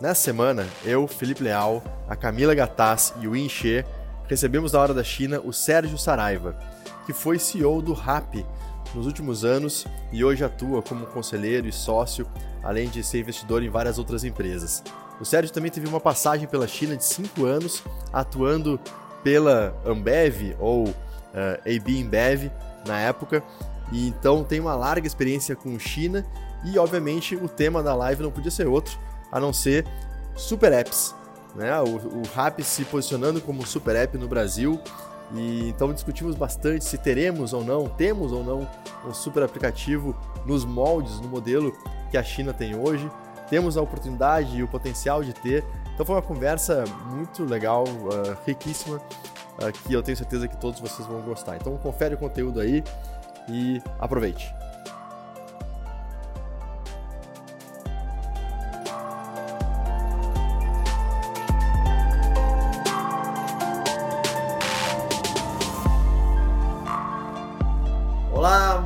Nessa semana, eu, Felipe Leal, a Camila Gattas e o Inche recebemos na Hora da China o Sérgio Saraiva, que foi CEO do RAP nos últimos anos e hoje atua como conselheiro e sócio, além de ser investidor em várias outras empresas. O Sérgio também teve uma passagem pela China de 5 anos, atuando pela Ambev ou uh, AB InBev na época, e então tem uma larga experiência com China e obviamente o tema da live não podia ser outro, a não ser super apps. Né? O, o Rap se posicionando como super app no Brasil. E então discutimos bastante se teremos ou não, temos ou não um super aplicativo nos moldes, no modelo que a China tem hoje. Temos a oportunidade e o potencial de ter. Então foi uma conversa muito legal, uh, riquíssima, uh, que eu tenho certeza que todos vocês vão gostar. Então confere o conteúdo aí e aproveite.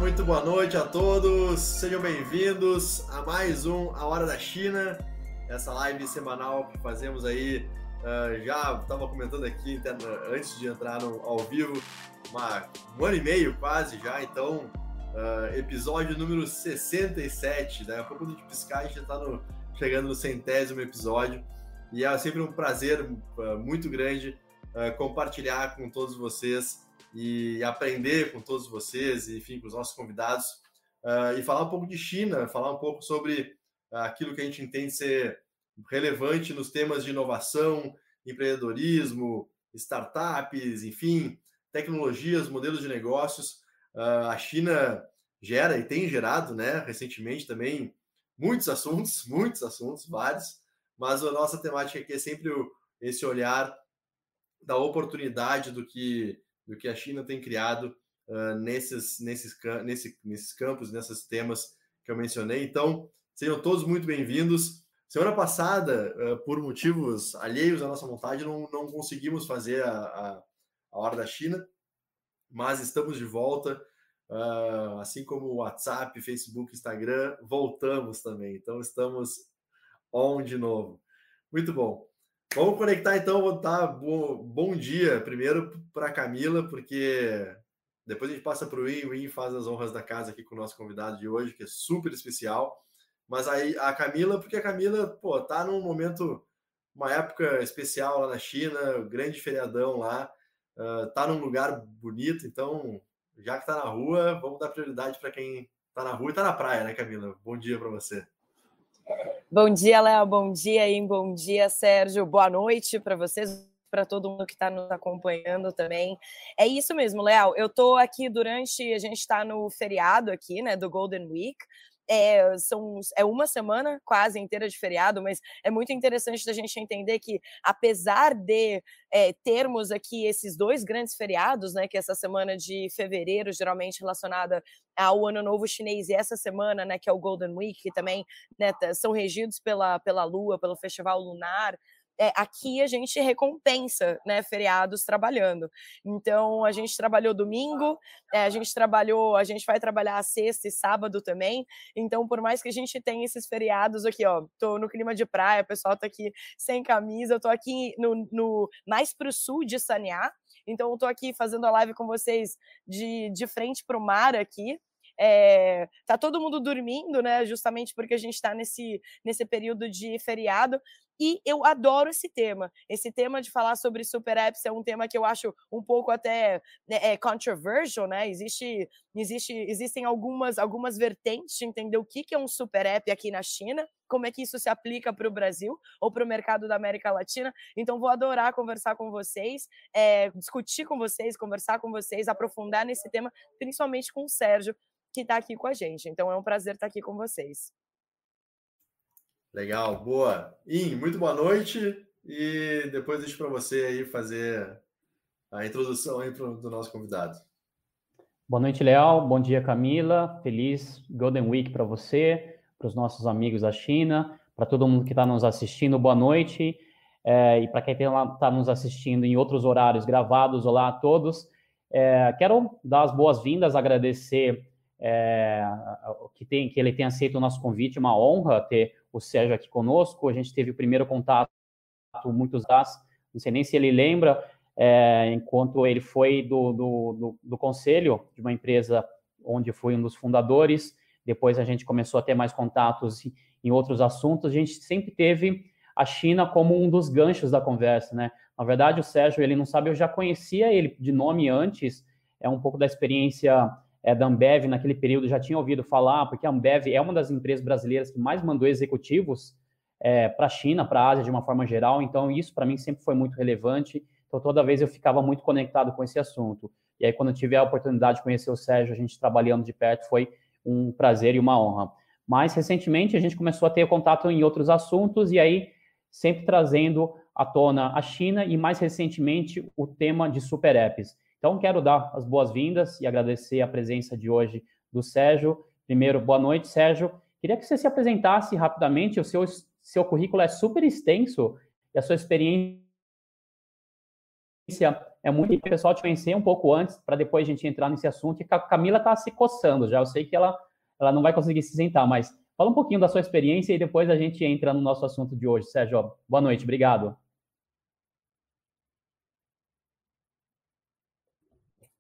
Muito boa noite a todos. Sejam bem-vindos a mais um A Hora da China, essa live semanal que fazemos aí. Uh, já estava comentando aqui antes de entrar no, ao vivo, uma, um ano e meio quase já, então, uh, episódio número 67. Daqui a pouco de piscar, a gente está chegando no centésimo episódio. E é sempre um prazer uh, muito grande compartilhar com todos vocês e aprender com todos vocês, enfim, com os nossos convidados, uh, e falar um pouco de China, falar um pouco sobre aquilo que a gente entende ser relevante nos temas de inovação, empreendedorismo, startups, enfim, tecnologias, modelos de negócios. Uh, a China gera e tem gerado, né, recentemente também, muitos assuntos, muitos assuntos, vários, mas a nossa temática aqui é sempre o, esse olhar da oportunidade do que do que a China tem criado uh, nesses, nesses, nesse, nesses campos, nesses temas que eu mencionei. Então, sejam todos muito bem-vindos. Semana passada, uh, por motivos alheios à nossa vontade, não, não conseguimos fazer a, a, a Hora da China, mas estamos de volta. Uh, assim como o WhatsApp, Facebook, Instagram, voltamos também. Então, estamos on de novo. Muito bom. Vamos conectar então, vou dar bom, bom dia primeiro para Camila, porque depois a gente passa para o Win, o Win faz as honras da casa aqui com o nosso convidado de hoje, que é super especial. Mas aí a Camila, porque a Camila, pô, tá num momento, uma época especial lá na China, grande feriadão lá, uh, tá num lugar bonito, então, já que tá na rua, vamos dar prioridade para quem tá na rua e tá na praia, né, Camila? Bom dia para você. Bom dia, Léo. Bom dia, hein? Bom dia, Sérgio. Boa noite para vocês, para todo mundo que está nos acompanhando também. É isso mesmo, Léo. Eu estou aqui durante. A gente está no feriado aqui, né, do Golden Week é, são, é uma semana quase inteira de feriado, mas é muito interessante da gente entender que, apesar de é, termos aqui esses dois grandes feriados, né, que é essa semana de fevereiro, geralmente relacionada ao Ano Novo Chinês, e essa semana, né, que é o Golden Week, que também né, são regidos pela, pela Lua, pelo Festival Lunar, é, aqui a gente recompensa né, feriados trabalhando. Então, a gente trabalhou domingo, é, a gente trabalhou, a gente vai trabalhar sexta e sábado também. Então, por mais que a gente tenha esses feriados aqui, ó, tô no clima de praia, o pessoal tá aqui sem camisa, eu tô aqui no, no mais para o sul de Saniá. Então, eu tô aqui fazendo a live com vocês de, de frente para o mar aqui. É, tá todo mundo dormindo, né? Justamente porque a gente está nesse, nesse período de feriado. E eu adoro esse tema. Esse tema de falar sobre super apps é um tema que eu acho um pouco até né, é, controversial, né? Existe, existe, existem algumas, algumas vertentes de entender o que, que é um super app aqui na China, como é que isso se aplica para o Brasil ou para o mercado da América Latina. Então, vou adorar conversar com vocês, é, discutir com vocês, conversar com vocês, aprofundar nesse tema, principalmente com o Sérgio, que está aqui com a gente. Então, é um prazer estar aqui com vocês. Legal, boa. In, muito boa noite e depois deixo para você aí fazer a introdução aí pro, do nosso convidado. Boa noite, Leal. Bom dia, Camila. Feliz Golden Week para você, para os nossos amigos da China, para todo mundo que está nos assistindo. Boa noite. É, e para quem está nos assistindo em outros horários gravados, olá a todos. É, quero dar as boas-vindas, agradecer é, que, tem, que ele tenha aceito o nosso convite, uma honra ter o Sérgio aqui conosco. A gente teve o primeiro contato muitos das, não sei nem se ele lembra, é, enquanto ele foi do, do, do, do, conselho de uma empresa onde fui um dos fundadores. Depois a gente começou a ter mais contatos em outros assuntos. A gente sempre teve a China como um dos ganchos da conversa, né? Na verdade, o Sérgio, ele não sabe, eu já conhecia ele de nome antes, é um pouco da experiência é, da Ambev naquele período, já tinha ouvido falar, porque a Ambev é uma das empresas brasileiras que mais mandou executivos é, para a China, para a Ásia de uma forma geral, então isso para mim sempre foi muito relevante, então toda vez eu ficava muito conectado com esse assunto. E aí quando eu tive a oportunidade de conhecer o Sérgio, a gente trabalhando de perto, foi um prazer e uma honra. Mas recentemente a gente começou a ter contato em outros assuntos e aí sempre trazendo à tona a China e mais recentemente o tema de super apps. Então, quero dar as boas-vindas e agradecer a presença de hoje do Sérgio. Primeiro, boa noite, Sérgio. Queria que você se apresentasse rapidamente. O seu, seu currículo é super extenso e a sua experiência é muito o pessoal te conhecer um pouco antes, para depois a gente entrar nesse assunto. E a Camila está se coçando já. Eu sei que ela, ela não vai conseguir se sentar, mas fala um pouquinho da sua experiência e depois a gente entra no nosso assunto de hoje. Sérgio, boa noite, obrigado.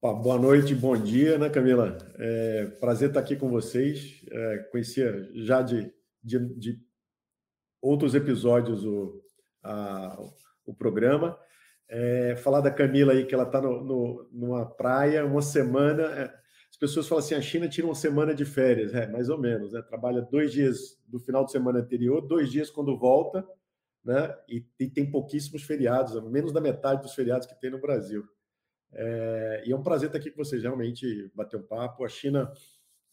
Boa noite, bom dia, né, Camila? É, prazer estar aqui com vocês. É, conhecia já de, de, de, outros episódios o, a, o programa. É, falar da Camila aí, que ela está numa praia, uma semana. É, as pessoas falam assim: a China tira uma semana de férias, é, mais ou menos, né? Trabalha dois dias do final de semana anterior, dois dias quando volta, né? E, e tem pouquíssimos feriados, menos da metade dos feriados que tem no Brasil. É, e é um prazer estar aqui com vocês, realmente bater um papo. A China,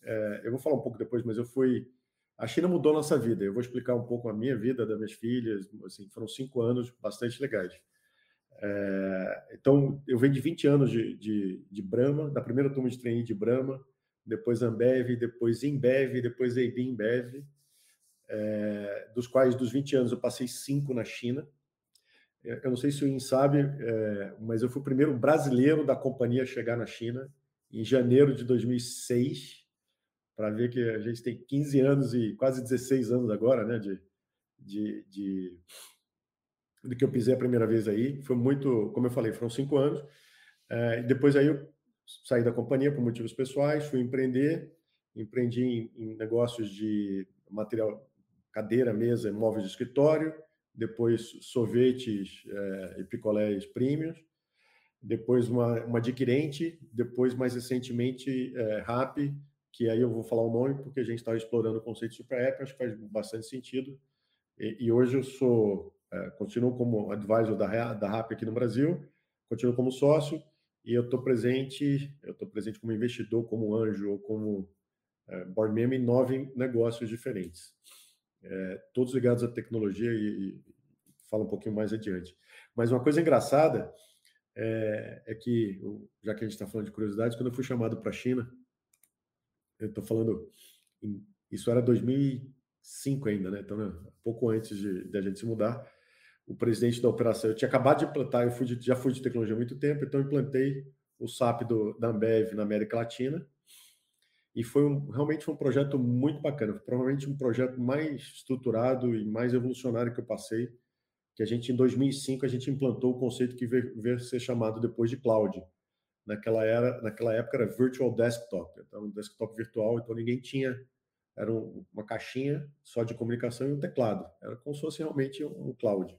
é, eu vou falar um pouco depois, mas eu fui. A China mudou nossa vida. Eu vou explicar um pouco a minha vida, das minhas filhas. Assim, foram cinco anos bastante legais. É, então, eu venho de 20 anos de, de, de Brahma, da primeira turma de treino de Brahma, depois Ambev, depois Embev, depois AB Embev, é, dos quais dos 20 anos eu passei cinco na China. Eu não sei se o In sabe, é, mas eu fui o primeiro brasileiro da companhia a chegar na China em janeiro de 2006, para ver que a gente tem 15 anos e quase 16 anos agora, né, de, de, de, de que eu pisei a primeira vez aí. Foi muito, como eu falei, foram cinco anos. É, depois aí eu saí da companhia por motivos pessoais, fui empreender, empreendi em, em negócios de material, cadeira, mesa, móveis de escritório, depois sorvetes é, e picolés premiums, depois uma, uma adquirente, depois, mais recentemente, é, RAP, que aí eu vou falar o nome porque a gente está explorando o conceito de super app, acho que faz bastante sentido. E, e hoje eu sou, é, continuo como advisor da, da RAP aqui no Brasil, continuo como sócio, e eu estou presente, eu estou presente como investidor, como anjo ou como é, board member em nove negócios diferentes é, todos ligados à tecnologia e, e um pouquinho mais adiante. Mas uma coisa engraçada é, é que, já que a gente está falando de curiosidades, quando eu fui chamado para a China, eu estou falando, em, isso era 2005 ainda, né? Então, né, pouco antes de, de, a gente se mudar, o presidente da operação, eu tinha acabado de implantar, eu fui de, já fui de tecnologia há muito tempo, então implantei o SAP do, da Ambev na América Latina, e foi um, realmente foi um projeto muito bacana, foi provavelmente um projeto mais estruturado e mais evolucionário que eu passei, que a gente em 2005 a gente implantou o conceito que veio, veio ser chamado depois de cloud. naquela, era, naquela época era virtual desktop, então um desktop virtual, então ninguém tinha, era um, uma caixinha só de comunicação e um teclado, era como se fosse realmente um, cloud.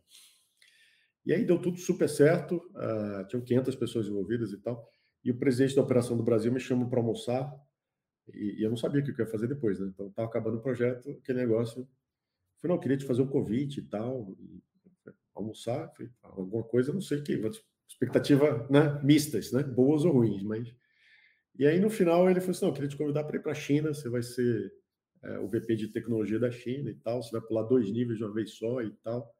E aí deu tudo super certo, uh, tinham 500 pessoas envolvidas e tal, e o presidente da operação do Brasil me chamou para almoçar, e, e, eu não sabia o que eu ia fazer depois, né? Então estava acabando o projeto, aquele negócio. Falei, não, eu queria te fazer um convite e tal, e, almoçar, falei, alguma coisa, não sei o que, expectativa né, mistas, né, boas ou ruins, mas. E aí no final ele falou assim: não, eu queria te convidar para ir para a China, você vai ser é, o VP de tecnologia da China e tal, você vai pular dois níveis de uma vez só e tal.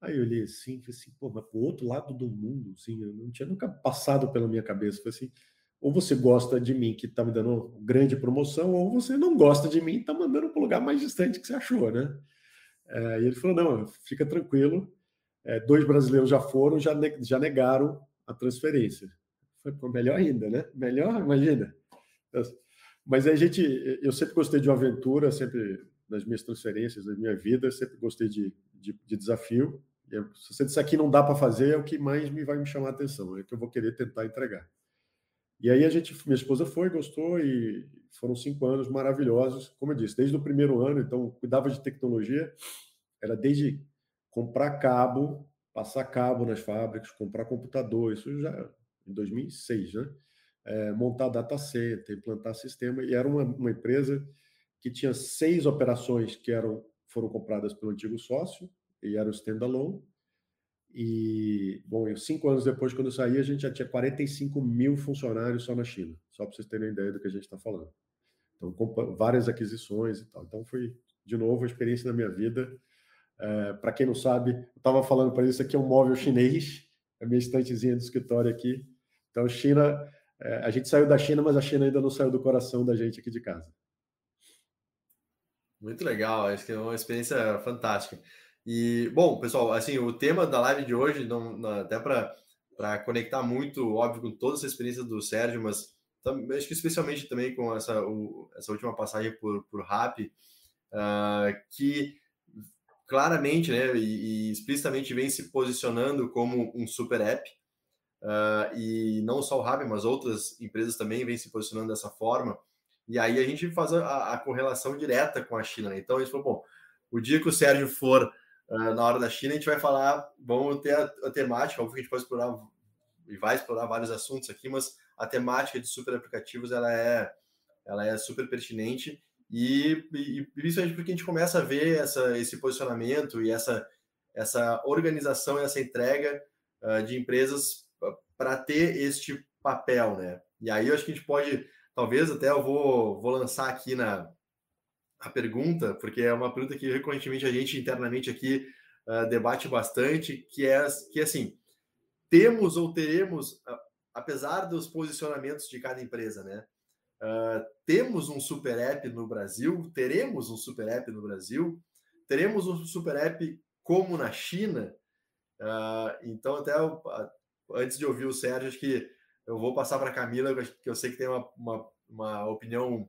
Aí eu olhei assim, falei assim, pô, mas pro outro lado do mundo, assim, eu não tinha nunca passado pela minha cabeça. Falei assim, ou você gosta de mim que está me dando grande promoção, ou você não gosta de mim e está mandando para o lugar mais distante que você achou, né? É, e ele falou, não, fica tranquilo, é, dois brasileiros já foram, já, ne já negaram a transferência. Foi melhor ainda, né? Melhor, imagina. Mas a gente, eu sempre gostei de uma aventura, sempre nas minhas transferências, na minha vida, sempre gostei de, de, de desafio. E se você disser que não dá para fazer, é o que mais me vai me chamar a atenção, é que eu vou querer tentar entregar. E aí a gente, minha esposa foi, gostou e foram cinco anos maravilhosos, como eu disse, desde o primeiro ano, então cuidava de tecnologia, era desde comprar cabo, passar cabo nas fábricas, comprar computador, isso já em 2006, né? É, montar data center, implantar sistema, e era uma, uma empresa que tinha seis operações que eram foram compradas pelo antigo sócio e era o standalone. E, bom, cinco anos depois, quando eu saí, a gente já tinha 45 mil funcionários só na China, só para vocês terem ideia do que a gente está falando. Então, várias aquisições e tal. Então, foi, de novo, uma experiência na minha vida é, para quem não sabe, eu estava falando para isso aqui é um móvel chinês, a minha estantezinha do escritório aqui. Então, China, é, a gente saiu da China, mas a China ainda não saiu do coração da gente aqui de casa. Muito legal, acho que é uma experiência fantástica. E, bom, pessoal, assim, o tema da live de hoje, não, não até para conectar muito, óbvio, com toda essa experiência do Sérgio, mas acho que especialmente também com essa, o, essa última passagem por, por RAP, uh, que claramente né, e, e, explicitamente vem se posicionando como um super app. Uh, e não só o Rap, mas outras empresas também vêm se posicionando dessa forma. E aí a gente faz a, a correlação direta com a China. Né? Então gente falou, bom, o dia que o Sérgio for na hora da China, a gente vai falar, vamos ter a, a temática, óbvio que a gente pode explorar e vai explorar vários assuntos aqui, mas a temática de super aplicativos ela é, ela é super pertinente e, e principalmente porque a gente começa a ver essa, esse posicionamento e essa, essa organização e essa entrega uh, de empresas para ter este papel, né? E aí eu acho que a gente pode, talvez até eu vou, vou lançar aqui na a pergunta, porque é uma pergunta que recorrentemente a gente internamente aqui uh, debate bastante, que é que assim, temos ou teremos, uh, apesar dos posicionamentos de cada empresa, né? Uh, temos um super app no Brasil, teremos um super app no Brasil, teremos um super app como na China. Uh, então, até eu, antes de ouvir o Sérgio, acho que eu vou passar para a Camila, que eu sei que tem uma, uma, uma opinião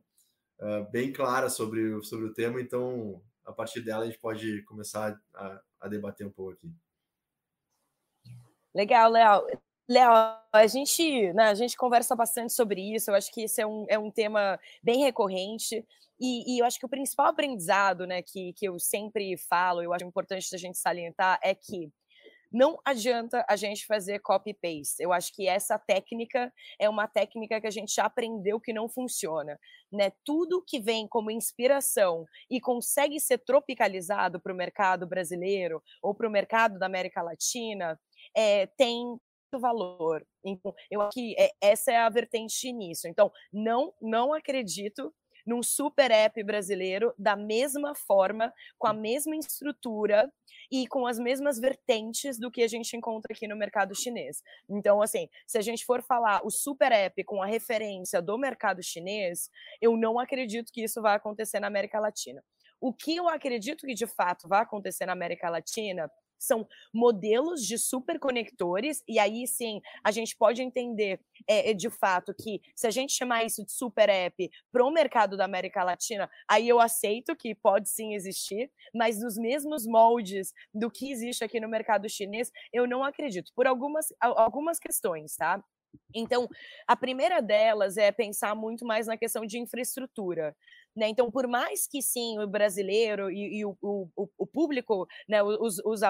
uh, bem clara sobre, sobre o tema, então a partir dela a gente pode começar a, a debater um pouco aqui. Legal, Léo. Léo, a gente, né, a gente conversa bastante sobre isso, eu acho que esse é um, é um tema bem recorrente, e, e, eu acho que o principal aprendizado né, que, que eu sempre falo, eu acho importante a gente salientar, é que não adianta a gente fazer copy-paste. Eu acho que essa técnica é uma técnica que a gente já aprendeu que não funciona. Né? Tudo que vem como inspiração e consegue ser tropicalizado para o mercado brasileiro ou para o mercado da América Latina é, tem valor. Então, eu acho que é, essa é a vertente nisso. Então, não, não acredito num super app brasileiro da mesma forma, com a mesma estrutura e com as mesmas vertentes do que a gente encontra aqui no mercado chinês. Então, assim, se a gente for falar o super app com a referência do mercado chinês, eu não acredito que isso vai acontecer na América Latina. O que eu acredito que de fato vai acontecer na América Latina são modelos de superconectores, e aí sim a gente pode entender é, de fato que se a gente chamar isso de super app para o mercado da América Latina, aí eu aceito que pode sim existir, mas nos mesmos moldes do que existe aqui no mercado chinês, eu não acredito, por algumas, algumas questões, tá? Então, a primeira delas é pensar muito mais na questão de infraestrutura. Né? Então, por mais que sim, o brasileiro e, e o, o, o, público, né, os, os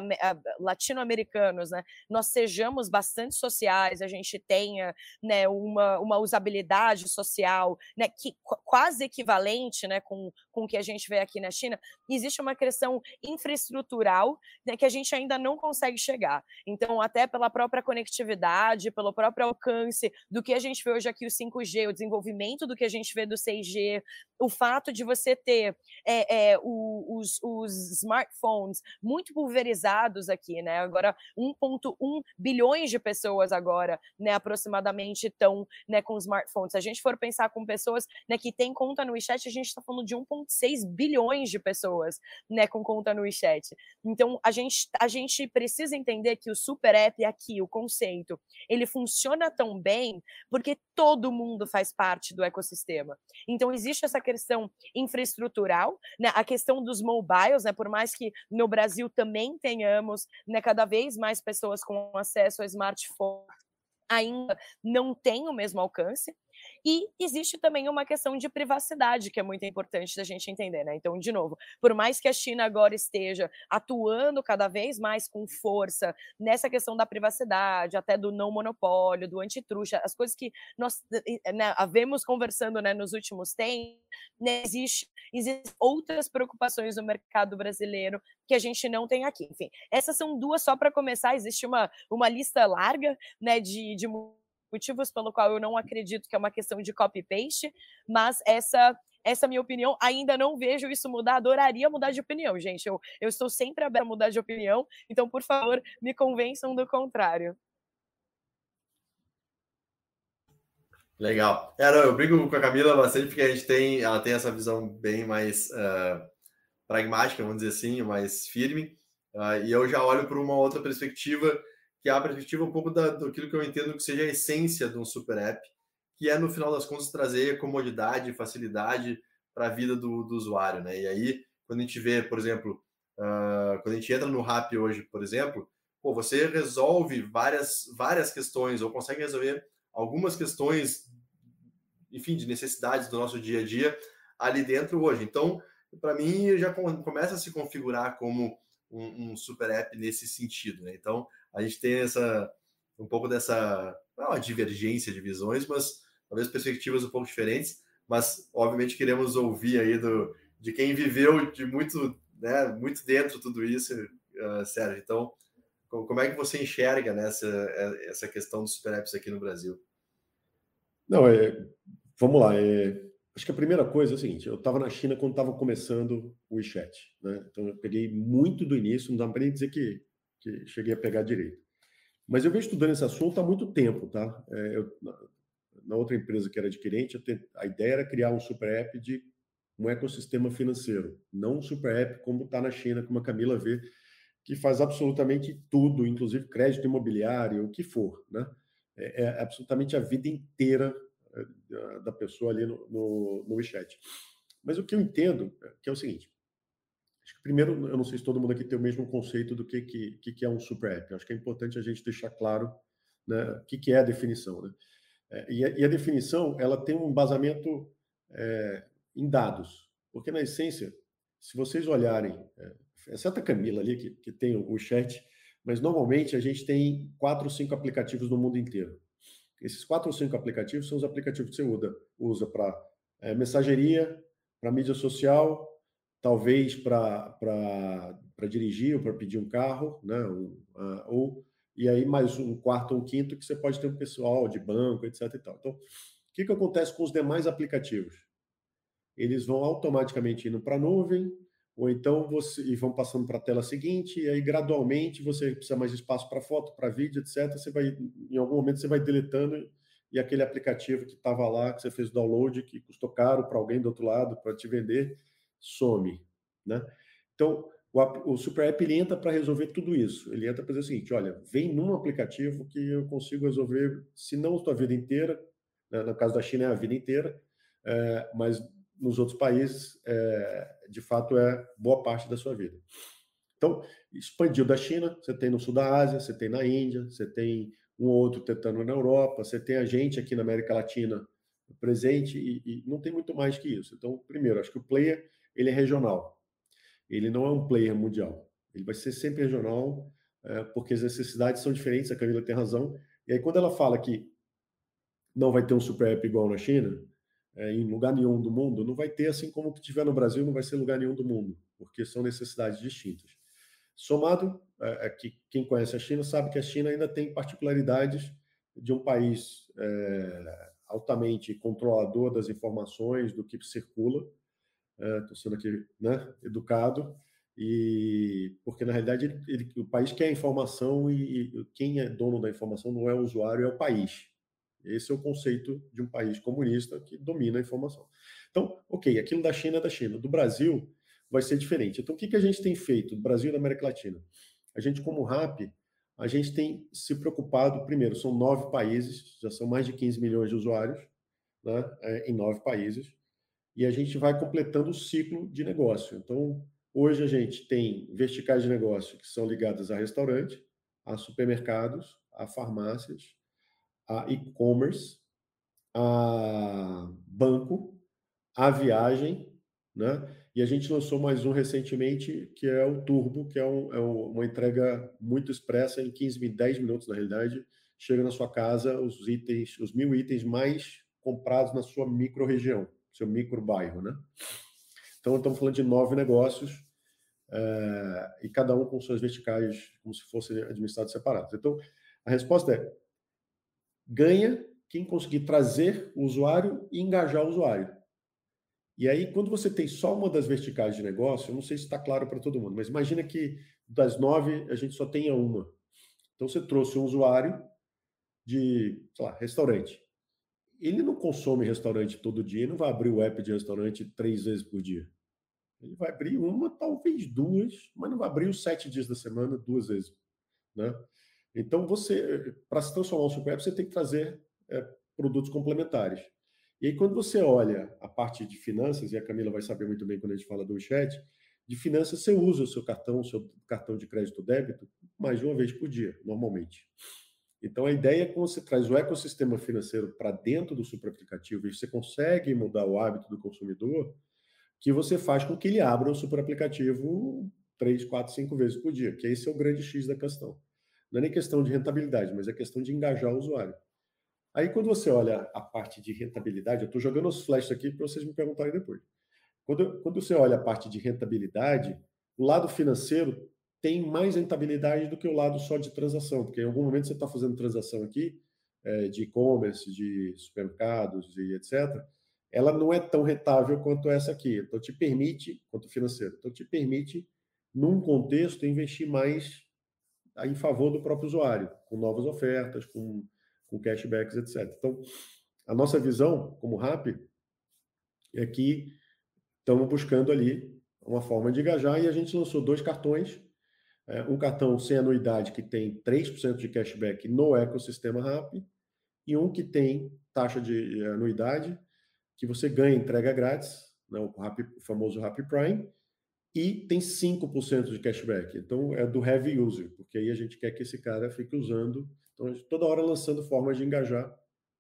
latino-americanos, né, nós sejamos bastante sociais, a gente tenha né, uma, uma usabilidade social né, que, quase equivalente né, com, com o que a gente vê aqui na China, existe uma questão infraestrutural né, que a gente ainda não consegue chegar. Então, até pela própria conectividade, pelo próprio alcance do que a gente vê hoje aqui, o 5G, o desenvolvimento do que a gente vê do 6G, o fato de você ter é, é, os, os, smartphones muito pulverizados aqui, né? Agora 1,1 bilhões de pessoas agora, né, aproximadamente estão né, com smartphones. Se a gente for pensar com pessoas né, que têm conta no WeChat, a gente está falando de 1,6 bilhões de pessoas né, com conta no WeChat. Então a gente, a gente precisa entender que o super app aqui, o conceito, ele funciona tão bem porque todo mundo faz parte do ecossistema. Então existe essa questão infraestrutural, né? a questão dos mobiles, né? por mais que no Brasil também tenhamos né, cada vez mais pessoas com acesso a smartphone, ainda não tem o mesmo alcance. E existe também uma questão de privacidade que é muito importante da gente entender, né? Então, de novo, por mais que a China agora esteja atuando cada vez mais com força nessa questão da privacidade, até do não monopólio, do antitruxa, as coisas que nós né, havemos conversando né, nos últimos tempos, né, existe, existem outras preocupações no mercado brasileiro que a gente não tem aqui. Enfim, essas são duas só para começar. Existe uma, uma lista larga né, de, de motivos pelo qual eu não acredito que é uma questão de copy-paste, mas essa essa é minha opinião, ainda não vejo isso mudar, adoraria mudar de opinião, gente. Eu, eu estou sempre aberta a mudar de opinião, então, por favor, me convençam do contrário. Legal. É, não, eu brinco com a Camila bastante porque a gente tem, ela tem essa visão bem mais uh, pragmática, vamos dizer assim, mais firme. Uh, e eu já olho por uma outra perspectiva que a perspectiva um pouco da, daquilo que eu entendo que seja a essência de um super app, que é, no final das contas, trazer comodidade facilidade para a vida do, do, usuário. Né? E aí, quando a gente vê, por exemplo, uh, quando a gente entra no Rap hoje, por exemplo, pô, você resolve várias, várias questões, ou consegue resolver algumas questões, enfim, de necessidades do nosso dia a dia ali dentro hoje. Então, para mim, já começa a se configurar como um, um super app nesse sentido. Né? Então, a gente tem essa um pouco dessa não uma divergência de visões, mas talvez perspectivas um pouco diferentes. Mas obviamente queremos ouvir aí do de quem viveu de muito, né, muito dentro tudo isso, uh, Sérgio. Então, como é que você enxerga né, essa questão dos super apps aqui no Brasil? Não, é, vamos lá. É, acho que a primeira coisa é o seguinte: eu estava na China quando estava começando o WeChat, né? Então eu peguei muito do início, não dá para nem dizer que que cheguei a pegar direito. Mas eu venho estudando esse assunto há muito tempo, tá? É, eu, na outra empresa que era adquirente, a ideia era criar um super app de um ecossistema financeiro, não um super app como está na China, como a Camila vê, que faz absolutamente tudo, inclusive crédito imobiliário, o que for, né? É, é absolutamente a vida inteira é, da pessoa ali no, no, no WeChat. Mas o que eu entendo é que é o seguinte: Acho que primeiro, eu não sei se todo mundo aqui tem o mesmo conceito do que, que, que é um super app. acho que é importante a gente deixar claro né, o que, que é a definição. Né? É, e, a, e, a, definição ela tem um embasamento é, em dados, porque na essência, se vocês olharem, é, exceto a Camila ali, que, que tem o, o chat, mas normalmente a gente tem quatro ou cinco aplicativos no mundo inteiro. Esses quatro ou cinco aplicativos são os aplicativos que você usa, usa para é, mensageria, para mídia social, talvez para dirigir ou para pedir um carro, né? Um, uh, ou e aí mais um quarto ou um quinto que você pode ter um pessoal de banco, etc. E tal. Então, o que, que acontece com os demais aplicativos? Eles vão automaticamente indo para a nuvem, ou então você e vão passando para a tela seguinte, e aí gradualmente você precisa mais espaço para foto, para vídeo, etc. Você vai, em algum momento, você vai deletando e aquele aplicativo que estava lá, que você fez o download, que custou caro para alguém do outro lado para te vender, some, né? Então, o, o Super App ele entra para resolver tudo isso. Ele entra para dizer o seguinte: olha, vem num aplicativo que eu consigo resolver, se não a vida inteira, né? no caso da China é a vida inteira, é, mas nos outros países, é, de fato, é boa parte da sua vida. Então, expandiu da China, você tem no sul da Ásia, você tem na Índia, você tem um ou outro tentando na Europa, você tem a gente aqui na América Latina presente e, e, não tem muito mais que isso. Então, primeiro, acho que o player ele é regional, ele não é um player mundial, ele vai ser sempre regional é, porque as necessidades são diferentes. A Camila tem razão. E aí quando ela fala que não vai ter um super app igual na China, é, em lugar nenhum do mundo, não vai ter assim como que tiver no Brasil, não vai ser lugar nenhum do mundo, porque são necessidades distintas. Somado, é, é, que quem conhece a China sabe que a China ainda tem particularidades de um país é, altamente controlador das informações, do que circula. Estou é, sendo aqui né, educado. E porque na realidade ele, ele, o país quer informação e, e, quem é dono da informação não é o usuário, é o país. Esse é o conceito de um país comunista que domina a informação. Então, ok, aquilo da China é da China. Do Brasil vai ser diferente. Então, o que, que a gente tem feito do Brasil e da América Latina? A gente, como RAP, a gente tem se preocupado, primeiro, são nove países, já são mais de 15 milhões de usuários né, é, em nove países, e a gente vai completando o ciclo de negócio. Então, hoje a gente tem verticais de negócio que são ligadas a restaurante, a supermercados, a farmácias, a e-commerce, a banco, a viagem, né? E a gente lançou mais um recentemente, que é o Turbo, que é, um, é uma entrega muito expressa, em 15, 10 minutos, na realidade, chega na sua casa os itens, os mil itens mais comprados na sua micro-região, seu micro-bairro, né? Então, estamos falando de nove negócios, é, e cada um com suas verticais, como se fossem administrados separados. Então, a resposta é: ganha quem conseguir trazer o usuário e engajar o usuário. E aí, quando você tem só uma das verticais de negócio, eu não sei se está claro para todo mundo, mas imagina que das nove a gente só tenha uma. Então, você trouxe um usuário de, sei lá, restaurante. Ele não consome restaurante todo dia, não vai abrir o app de restaurante três vezes por dia. Ele vai abrir uma, talvez duas, mas não vai abrir os sete dias da semana duas vezes. Né? Então, você, para se transformar um super app, você tem que trazer é, produtos complementares. E aí, quando você olha a parte de finanças, e a Camila vai saber muito bem quando a gente fala do chat, de finanças você usa o seu cartão, o seu cartão de crédito débito, mais de uma vez por dia, normalmente. Então, a ideia é que você traz o ecossistema financeiro para dentro do super aplicativo e você consegue mudar o hábito do consumidor, que você faz com que ele abra o super aplicativo três, quatro, cinco vezes por dia, que esse é o grande X da questão. Não é nem questão de rentabilidade, mas é questão de engajar o usuário. Aí, quando você olha a parte de rentabilidade, eu estou jogando os flashes aqui para vocês me perguntarem depois. Quando, quando você olha a parte de rentabilidade, o lado financeiro tem mais rentabilidade do que o lado só de transação, porque em algum momento você está fazendo transação aqui, é, de e-commerce, de supermercados e etc., ela não é tão rentável quanto essa aqui. Então, te permite, quanto financeiro, então te permite, num contexto, investir mais em favor do próprio usuário, com novas ofertas, com com cashbacks, etc. Então, a nossa visão como RAP é que estamos buscando ali uma forma de engajar e a gente lançou dois cartões. É, um cartão sem anuidade que tem 3% de cashback no ecossistema RAP e um que tem taxa de anuidade que você ganha entrega grátis, né, o, o famoso Rappi Prime, e tem 5% de cashback. Então é do heavy user, porque aí a gente quer que esse cara fique usando então, toda hora lançando formas de engajar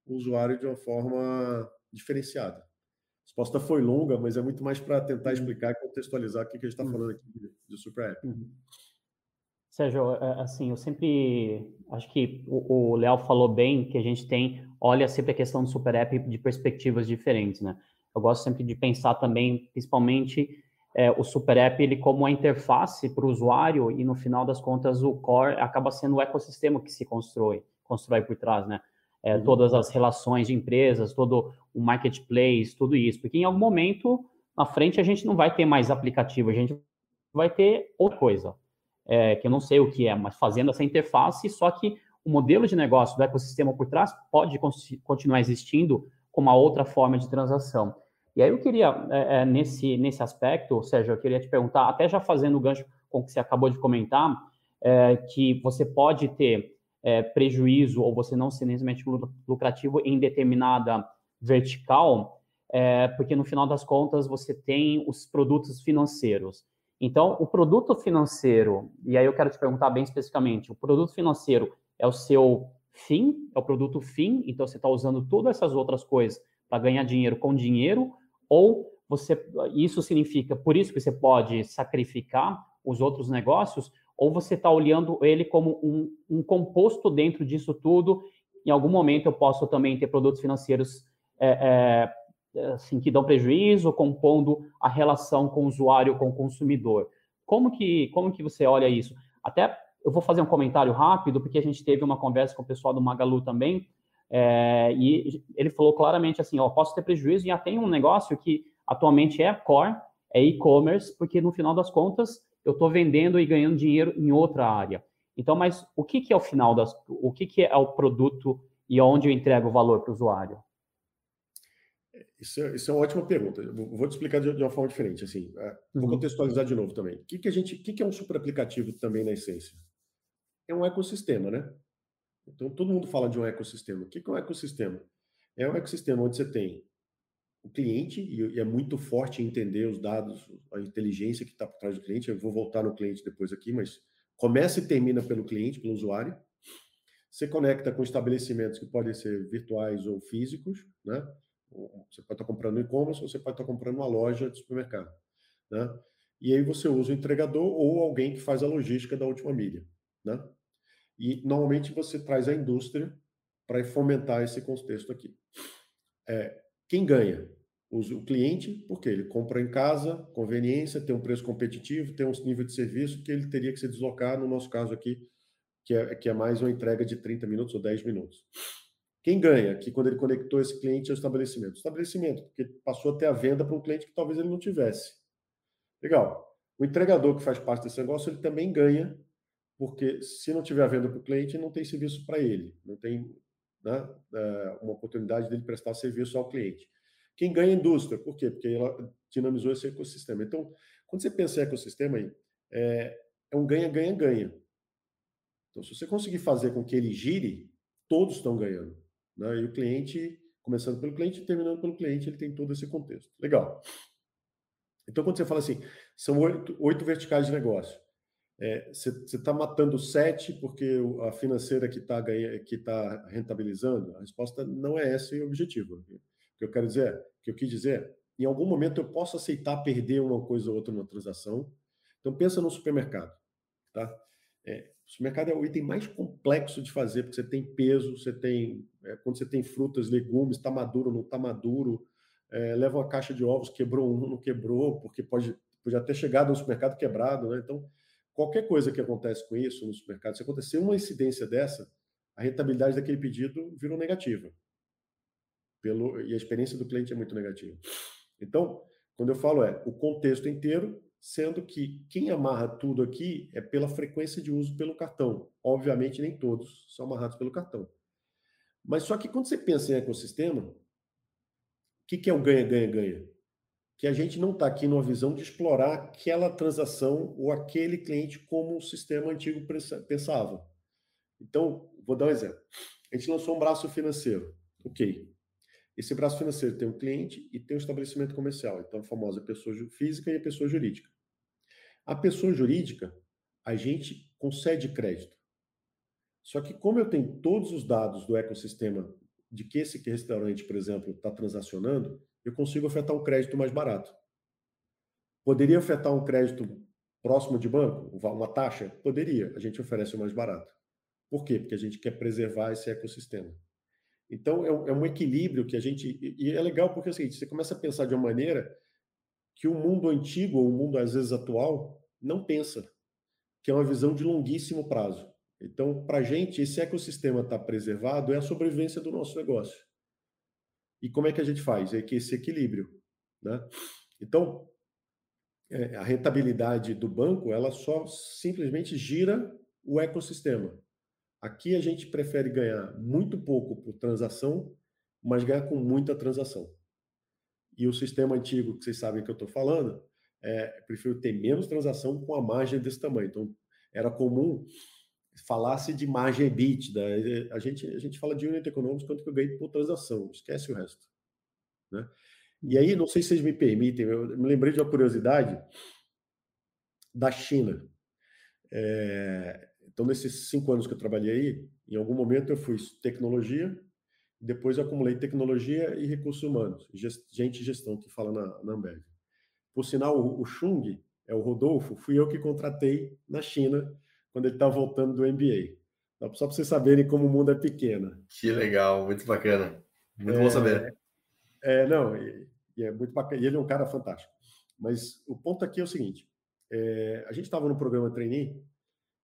o usuário de uma forma diferenciada. A resposta foi longa, mas é muito mais para tentar uhum. explicar e contextualizar o que a gente está uhum. falando aqui de, Super App. Uhum. Sérgio, é, assim, eu sempre acho que o, o Léo falou bem que a gente tem, olha sempre a questão do Super App de perspectivas diferentes, né? Eu gosto sempre de pensar também, principalmente, é, o Super App ele como a interface para o usuário e no final das contas o core acaba sendo o ecossistema que se constrói, constrói por trás, né? É, uhum. Todas as relações de empresas, todo o marketplace, tudo isso, porque em algum momento na frente a gente não vai ter mais aplicativo, a gente vai ter outra coisa, é, que eu não sei o que é, mas fazendo essa interface, só que o modelo de negócio do ecossistema por trás pode continuar existindo como uma outra forma de transação. E aí eu queria, é, é, nesse, nesse aspecto, Sérgio, eu queria te perguntar, até já fazendo o gancho com o que você acabou de comentar, é, que você pode ter é, prejuízo ou você não ser necessariamente lucrativo em determinada vertical, é, porque no final das contas você tem os produtos financeiros. Então, o produto financeiro, e aí eu quero te perguntar bem especificamente, o produto financeiro é o seu fim, é o produto fim, então você está usando todas essas outras coisas para ganhar dinheiro com dinheiro, ou você isso significa por isso que você pode sacrificar os outros negócios, ou você está olhando ele como um, um, composto dentro disso tudo. Em algum momento eu posso também ter produtos financeiros é, é, assim, que dão prejuízo, compondo a relação com o usuário, com o consumidor. Como que, como que você olha isso? Até eu vou fazer um comentário rápido, porque a gente teve uma conversa com o pessoal do Magalu também, é, e ele falou claramente assim, ó, posso ter prejuízo e já tem um negócio que atualmente é core, é e-commerce, porque no final das contas eu estou vendendo e ganhando dinheiro em outra área. Então, mas o que, que é o final das, o que, que é o produto e onde eu entrego o valor para o usuário? Isso é, isso é, uma ótima pergunta. Eu vou te explicar de, de uma forma diferente. Assim, é, vou uhum. contextualizar de novo também. O que, que a gente, o que, que é um super aplicativo também na essência? É um ecossistema, né? Então todo mundo fala de um ecossistema. O que, que é um ecossistema? É um ecossistema onde você tem o cliente, e é muito forte entender os dados, a inteligência que está por trás do cliente. Eu vou voltar no cliente depois aqui, mas começa e termina pelo cliente, pelo usuário. Você conecta com estabelecimentos que podem ser virtuais ou físicos, né? Você pode estar comprando e-commerce ou você pode estar comprando uma loja de supermercado, né? E aí você usa o entregador ou alguém que faz a logística da última milha, né? E normalmente você traz a indústria para fomentar esse contexto aqui. É, quem ganha? O cliente, porque ele compra em casa, conveniência, tem um preço competitivo, tem um nível de serviço que ele teria que se deslocar, no nosso caso aqui, que é, que é mais uma entrega de 30 minutos ou 10 minutos. Quem ganha? Que quando ele conectou esse cliente ao estabelecimento. O estabelecimento, porque passou a ter a venda para um cliente que talvez ele não tivesse. Legal. O entregador que faz parte desse negócio, ele também ganha, porque se não tiver a venda para o cliente, não tem serviço para ele. Não tem né, é, uma oportunidade dele prestar serviço ao cliente. Quem ganha é a indústria, por quê? Porque ela dinamizou esse ecossistema. Então, quando você pensa em ecossistema aí, é, é um ganha-ganha-ganha. Então, se você conseguir fazer com que ele gire, todos estão ganhando. Né? E o cliente, começando pelo cliente e terminando pelo cliente, ele tem todo esse contexto. Legal. Então, quando você fala assim, são oito, oito verticais de negócio. Você é, está matando sete porque a financeira que está que tá rentabilizando? A resposta não é esse o objetivo. O que eu quero dizer, o que eu quis dizer, em algum momento eu posso aceitar perder uma coisa ou outra na transação. Então pensa no supermercado, tá? É, o supermercado é o item mais complexo de fazer porque você tem peso, você tem é, quando você tem frutas, legumes, está maduro, não está maduro, é, leva uma caixa de ovos, quebrou um, não quebrou, porque pode, pode até chegar no supermercado quebrado, né? Então qualquer coisa que acontece com isso no supermercado, se acontecer uma incidência dessa, a rentabilidade daquele pedido virou negativa. Pelo, e a experiência do cliente é muito negativa. Então, quando eu falo é o contexto inteiro, sendo que quem amarra tudo aqui é pela frequência de uso pelo cartão. Obviamente, nem todos são amarrados pelo cartão. Mas só que quando você pensa em ecossistema, o que, que é o ganha-ganha-ganha? que a gente não está aqui numa visão de explorar aquela transação ou aquele cliente como o sistema antigo pensava. Então, vou dar um exemplo. A gente lançou um braço financeiro. Ok. Esse braço financeiro tem um cliente e tem um estabelecimento comercial. Então, a famosa pessoa física e a pessoa jurídica. A pessoa jurídica, a gente concede crédito. Só que, como eu tenho todos os dados do ecossistema de que esse restaurante, por exemplo, está transacionando, eu consigo ofertar um crédito mais barato. Poderia ofertar um crédito próximo de banco, uma taxa? Poderia, a gente oferece o mais barato. Por quê? Porque a gente quer preservar esse ecossistema. Então, é um, é equilíbrio que a gente. E é legal porque é o seguinte: você começa a pensar de uma maneira que o mundo antigo, ou o mundo às vezes atual, não pensa, que é uma visão de longuíssimo prazo. Então, para a gente, esse ecossistema estar tá preservado é a sobrevivência do nosso negócio. E como é que a gente faz? É que esse equilíbrio. Né? Então, é, a rentabilidade do banco, ela só simplesmente gira o ecossistema. Aqui a gente prefere ganhar muito pouco por transação, mas ganhar com muita transação. E o sistema antigo, que vocês sabem que eu estou falando, é, prefiro ter menos transação com a margem desse tamanho. Então, era comum falasse de margem EBITDA, a gente, a gente fala de unit economics, quanto que eu ganho por transação, esquece o resto. Né? E aí, não sei se vocês me permitem, eu me lembrei de uma curiosidade da China. É, então, nesses cinco anos que eu trabalhei aí, em algum momento eu fui tecnologia, depois eu acumulei tecnologia e recursos humanos, gente e gestão que fala na, na Ambev. Por sinal, o, o Chung, é o Rodolfo, fui eu que contratei na China quando ele estava tá voltando do MBA. Só para vocês saberem como o mundo é pequeno. Que legal, muito bacana. Muito é, bom saber. É, não, e, e, é muito bacana. E ele é um cara fantástico. Mas o ponto aqui é o seguinte: é, a gente estava no programa Trainee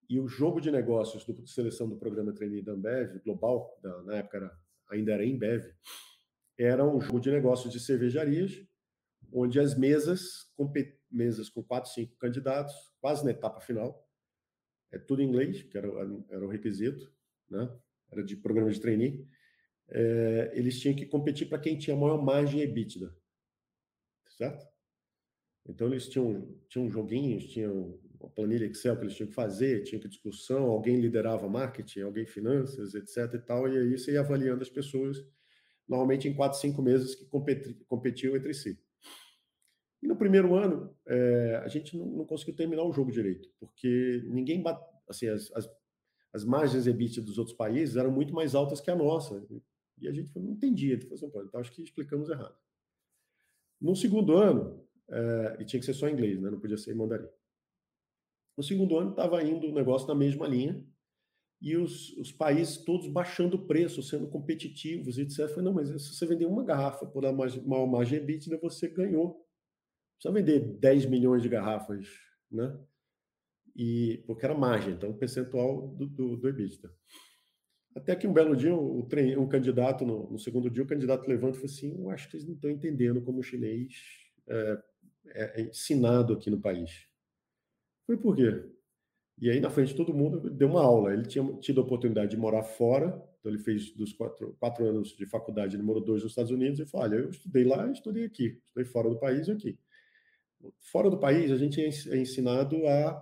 e o jogo de negócios do, de seleção do programa Trainee da Ambev, global, da, na época era, ainda era Embev, era um jogo de negócios de cervejarias, onde as mesas, mesas com quatro, cinco candidatos, quase na etapa final, é tudo em inglês, que era, era o requisito, né? era de programa de trainee, é, eles tinham que competir para quem tinha a maior margem EBITDA, certo? Então eles tinham, tinham joguinhos, tinham uma planilha Excel que eles tinham que fazer, tinha que discussão, alguém liderava marketing, alguém finanças, etc e tal, e aí você ia avaliando as pessoas, normalmente em quatro, cinco meses que competiam entre si. E no primeiro ano, é, a gente não, não, conseguiu terminar o jogo direito, porque ninguém bate, assim, as, as, as margens EBITDA dos outros países eram muito mais altas que a nossa. E a gente não entendia. Assim, então acho que explicamos errado. No segundo ano, é, e tinha que ser só inglês, né? não podia ser em mandarim. No segundo ano, estava indo o negócio na mesma linha, e os, os países todos baixando o preço, sendo competitivos, etc. Eu falei, não, mas se você vender uma garrafa por uma maior margem EBITDA, você ganhou precisa vender 10 milhões de garrafas, né? E, porque era margem, então percentual do, do, do EBITDA. Até que um belo dia, um, um candidato, no, no, segundo dia, o candidato levanta e fala assim: Eu acho que eles não estão entendendo como o chinês é, é, é ensinado aqui no país. Foi por quê? E aí, na frente de todo mundo, deu uma aula. Ele tinha tido a oportunidade de morar fora, então ele fez dos quatro, quatro anos de faculdade, ele morou dois nos Estados Unidos, e falou: Olha, eu estudei lá, estudei aqui, estudei fora do país e aqui. Fora do país, a gente é, é ensinado a,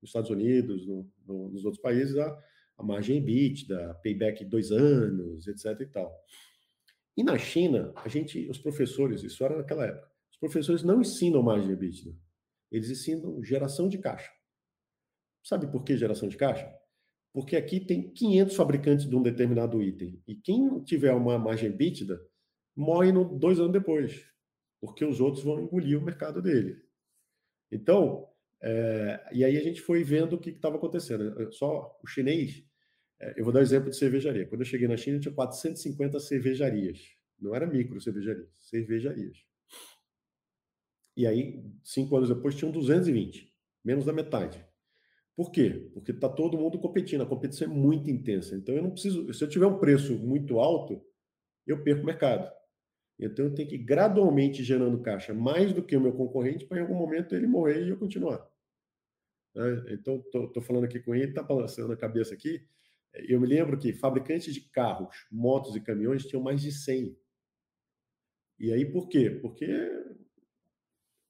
nos Estados Unidos, no, no, nos outros países, a, a margem EBITDA, payback dois anos, etc. e tal. E na China, a gente, os professores, isso era naquela época, os professores não ensinam margem EBITDA, eles ensinam geração de caixa. Sabe por que geração de caixa? Porque aqui tem 500 fabricantes de um determinado item. E quem tiver uma margem EBITDA morre no, dois anos depois porque os outros vão engolir o mercado dele. Então, é, e aí a gente foi vendo o que estava acontecendo. Só o chinês, é, eu vou dar um exemplo de cervejaria. Quando eu cheguei na China, tinha 450 cervejarias. Não era micro cervejarias, cervejarias. E aí, cinco anos depois, tinham 220, menos da metade. Por quê? Porque está todo mundo competindo, a competição é muito intensa. Então, eu não preciso. Se eu tiver um preço muito alto, eu perco o mercado. Então eu tenho que ir gradualmente gerando caixa mais do que o meu concorrente para em algum momento ele morrer e eu continuar. Né? Então estou falando aqui com ele, está balançando a cabeça aqui. Eu me lembro que fabricantes de carros, motos e caminhões tinham mais de 100. E aí por quê? Porque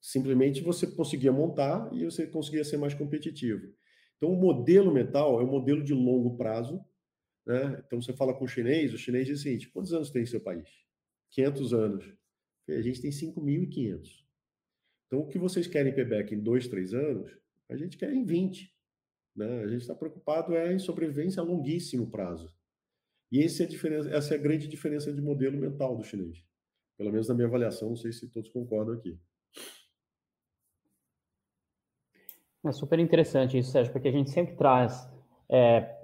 simplesmente você conseguia montar e você conseguia ser mais competitivo. Então o modelo metal é um modelo de longo prazo. Né? Então você fala com o chinês, o chinês diz o seguinte: quantos anos tem seu país? 500 anos. A gente tem 5.500. Então, o que vocês querem payback em dois, três anos, a gente quer em 20. Né? A gente está preocupado é em sobrevivência a longuíssimo prazo. E esse é a diferença, essa é a grande diferença de modelo mental do chinês. Pelo menos na minha avaliação, não sei se todos concordam aqui. É super interessante isso, Sérgio, porque a gente sempre traz é,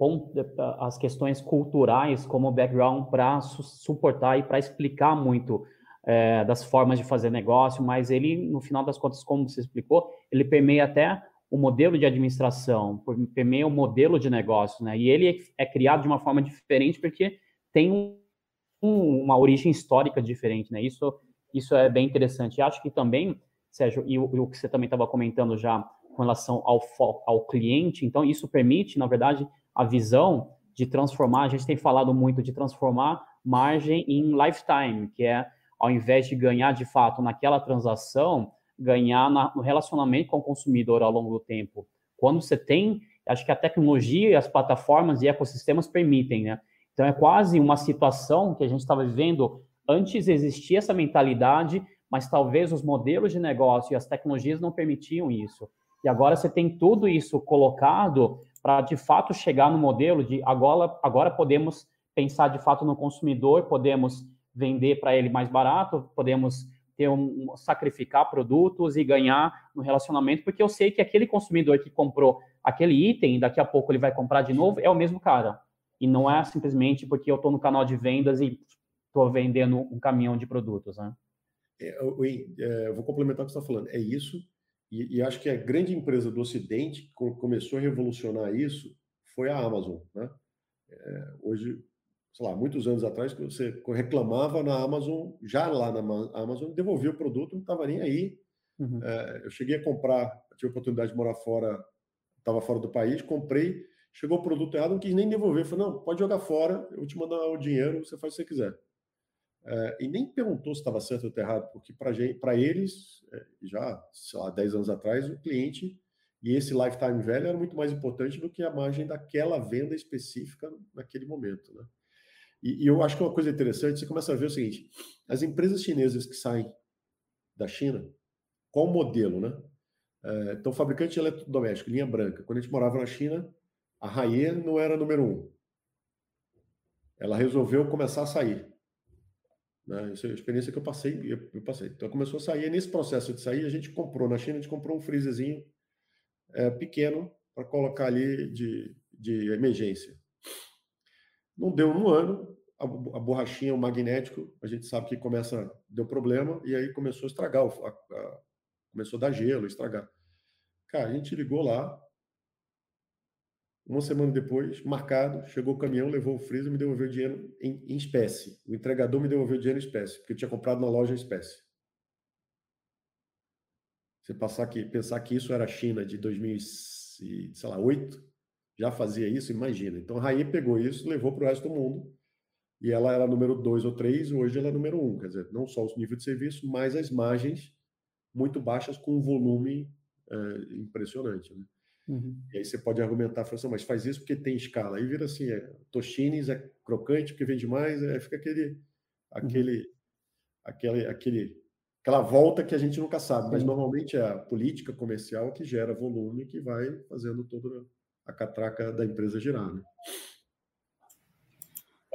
as questões culturais como background para su suportar e para explicar muito é, das formas de fazer negócio, mas ele, no final das contas, como você explicou, ele permeia até o modelo de administração, permeia o modelo de negócio, né? E ele é criado de uma forma diferente porque tem um, uma origem histórica diferente, né? Isso, isso é bem interessante. E acho que também, Sérgio, e o, e o que você também estava comentando já com relação ao, ao cliente. Então, isso permite, na verdade, a visão de transformar. A gente tem falado muito de transformar margem em lifetime, que é, ao invés de ganhar de fato naquela transação, ganhar na, no relacionamento com o consumidor ao longo do tempo. Quando você tem, acho que a tecnologia as plataformas e ecossistemas permitem, né? Então, é quase uma situação que a gente estava vivendo. Antes existia essa mentalidade, mas talvez os modelos de negócio e as tecnologias não permitiam isso. E agora você tem tudo isso colocado para de fato chegar no modelo de agora, agora podemos pensar de fato no consumidor, podemos vender para ele mais barato, podemos ter um, sacrificar produtos e ganhar no relacionamento, porque eu sei que aquele consumidor que comprou aquele item, daqui a pouco ele vai comprar de novo, é o mesmo cara. E não é simplesmente porque eu estou no canal de vendas e estou vendendo um caminhão de produtos, né? É, é, eu vou complementar o que você está falando. É isso, e, e, acho que a grande empresa do Ocidente que começou a revolucionar isso foi a Amazon. Né? É, hoje, sei lá, muitos anos atrás, que você reclamava na Amazon, já lá na Amazon, devolvia o produto, não estava nem aí. Uhum. É, eu cheguei a comprar, tive a oportunidade de morar fora, estava fora do país, comprei, chegou o produto errado, não quis nem devolver. Falei, não, pode jogar fora, eu vou te mandar o dinheiro, você faz o que você quiser. É, e nem perguntou se estava certo ou errado, porque para eles, é, já, sei lá, 10 anos atrás, o cliente e esse lifetime value era muito mais importante do que a margem daquela venda específica naquele momento. Né? E, e eu acho que uma coisa interessante, você começa a ver o seguinte: as empresas chinesas que saem da China, qual o modelo, né? É, então, fabricante de eletrodoméstico, linha branca. Quando a gente morava na China, a Raie não era número um. Ela resolveu começar a sair. Né? Isso é a experiência que eu passei, eu, passei. Então começou a sair. E nesse processo de sair, a gente comprou na China, a gente comprou um freezerzinho é, pequeno para colocar ali de, de emergência. Não deu um ano, a, a, borrachinha, o magnético, a gente sabe que começa, deu problema, e aí começou a estragar, a, a, começou a dar gelo, estragar. Cara, a gente ligou lá, uma semana depois, marcado, chegou o caminhão, levou o freezer me devolveu o dinheiro em, em, espécie. O entregador me devolveu o dinheiro em espécie, porque eu tinha comprado na loja em espécie. Você passar aqui, pensar que isso era a China de 2008, já fazia isso, imagina. Então a Raí pegou isso, levou para o resto do mundo, e ela era número 2 ou 3, hoje ela é número 1. Um. Quer dizer, não só o nível de serviço, mas as margens muito baixas com um volume é, impressionante. Né? Uhum. E aí você pode argumentar, assim, mas faz isso porque tem escala. Aí vira assim, é, Toshines é crocante porque vende mais, é, fica aquele, uhum. aquele, uhum. aquele, aquele, aquela volta que a gente nunca sabe. Mas normalmente é a política comercial que gera volume que vai fazendo toda a catraca da empresa girar, né?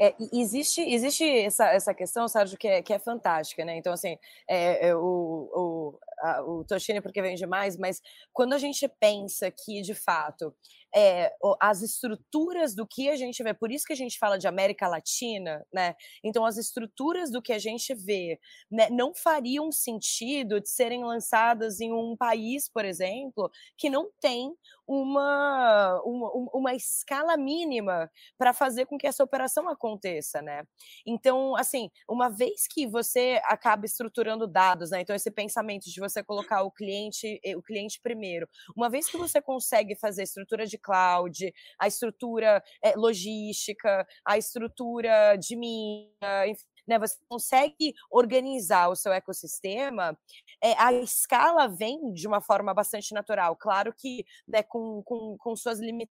É, existe existe essa, essa questão, Sérgio, que é, que é fantástica, né? Então, assim, é, é, o, o, a, o Toshine porque vende mais, mas quando a gente pensa que, de fato, é, as estruturas do que a gente vê, por isso que a gente fala de América Latina, né? Então, as estruturas do que a gente vê né, não fariam sentido de serem lançadas em um país, por exemplo, que não tem uma, uma, uma escala mínima para fazer com que essa operação aconteça, né? Então, assim, uma vez que você acaba estruturando dados, né? Então, esse pensamento de você colocar o cliente, o cliente primeiro, uma vez que você consegue fazer estrutura de cloud, a estrutura é, logística, a estrutura de minha, enfim, né, você consegue organizar o seu ecossistema, é, a escala vem de uma forma bastante natural. Claro que né, com, com, com suas limitações,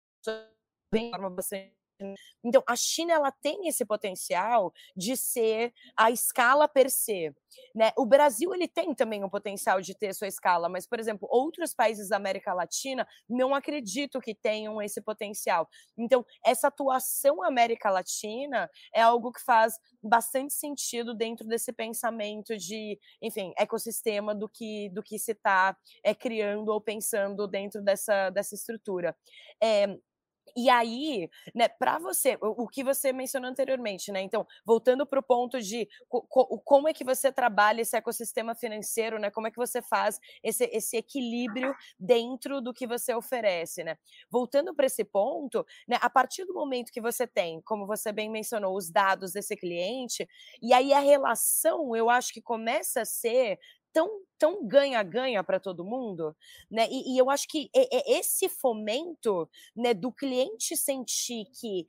vem de forma bastante então, a China ela tem esse potencial de ser a escala per se. Né? O Brasil ele tem também o potencial de ter sua escala, mas, por exemplo, outros países da América Latina não acredito que tenham esse potencial. Então, essa atuação América Latina é algo que faz bastante sentido dentro desse pensamento de, enfim, ecossistema do que do que se está é, criando ou pensando dentro dessa, dessa estrutura. É, e aí, né, para você, o, que você mencionou anteriormente, né? Então, voltando para o ponto de co, co, como é que você trabalha esse ecossistema financeiro, né? Como é que você faz esse, esse equilíbrio dentro do que você oferece, né? Voltando para esse ponto, né, a partir do momento que você tem, como você bem mencionou, os dados desse cliente, e aí a relação, eu acho que começa a ser tão tão ganha-ganha para todo mundo, né? E, e, eu acho que esse fomento, né, do cliente sentir que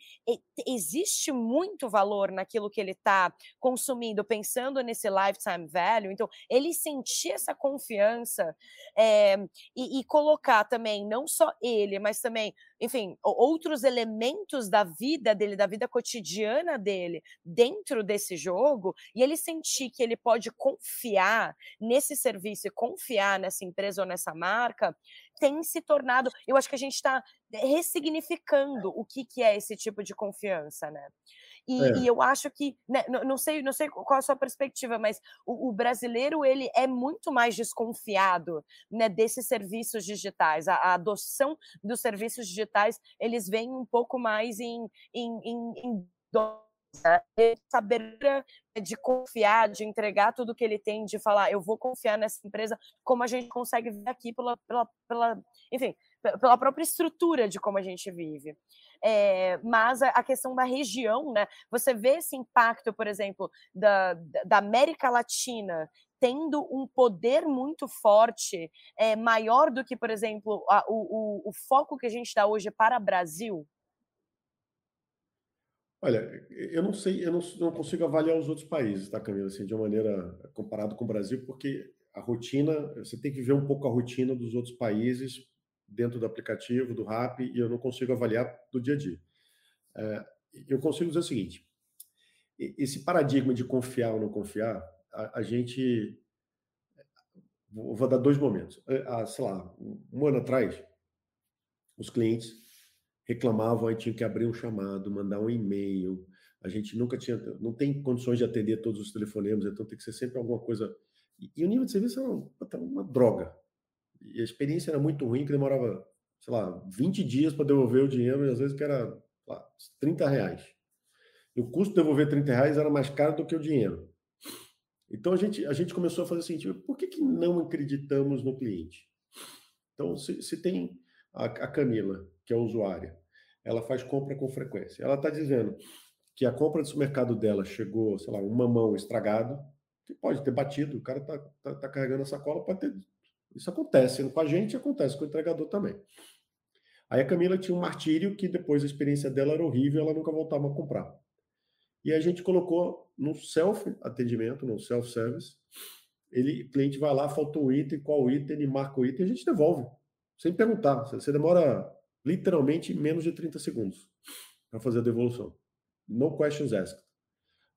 existe muito valor naquilo que ele está consumindo, pensando nesse lifetime value, então ele sentir essa confiança é, e, e colocar também não só ele, mas também, enfim, outros elementos da vida dele, da vida cotidiana dele, dentro desse jogo, e ele sentir que ele pode confiar nesse serviço serviço e confiar nessa empresa ou nessa marca tem se tornado. Eu acho que a gente está ressignificando o que, que é esse tipo de confiança, né? E, é. e eu acho que, né, não, sei, não sei qual a sua perspectiva, mas o, o, brasileiro ele é muito mais desconfiado né, desses serviços digitais. A, a, adoção dos serviços digitais eles vêm um pouco mais em, em, em, em saber de confiar, de entregar tudo que ele tem, de falar, eu vou confiar nessa empresa, como a gente consegue ver aqui pela, pela, pela enfim, pela própria estrutura de como a gente vive. É, mas a, questão da região, né? Você vê esse impacto, por exemplo, da, da América Latina tendo um poder muito forte, é, maior do que, por exemplo, a, o, o, o foco que a gente dá hoje para o Brasil? Olha, eu não sei, eu não, não, consigo avaliar os outros países, tá, Camila, assim, de uma maneira comparado com o Brasil, porque a rotina, você tem que ver um pouco a rotina dos outros países dentro do aplicativo, do RAP, e eu não consigo avaliar do dia a dia. É, eu consigo dizer o seguinte: esse paradigma de confiar ou não confiar, a, a gente. Vou dar dois momentos. Há, sei lá, um ano atrás, os clientes reclamavam, aí tinha que abrir um chamado, mandar um e-mail. A gente nunca tinha, não tem condições de atender todos os telefonemas, então tem que ser sempre alguma coisa. E, o nível de serviço era uma, uma droga. E a experiência era muito ruim, que demorava, sei lá, 20 dias para devolver o dinheiro, e às vezes que era lá, 30 reais. E o custo de devolver 30 reais era mais caro do que o dinheiro. Então a gente, a gente começou a fazer o seguinte: por que, que não acreditamos no cliente? Então, se, se tem a, a Camila, que é usuária, ela faz compra com frequência. Ela está dizendo que a compra do supermercado dela chegou, sei lá, um mamão estragado, que pode ter batido, o cara está tá, tá carregando a sacola, pode ter isso acontece com a gente, acontece com o entregador também. Aí a Camila tinha um martírio que depois a experiência dela era horrível, ela nunca voltava a comprar. E a gente colocou no self atendimento, no self service. Ele, o cliente vai lá, faltou o item, qual item, ele marca o item, a gente devolve, sem perguntar. Você demora literalmente menos de 30 segundos para fazer a devolução. No questions asked.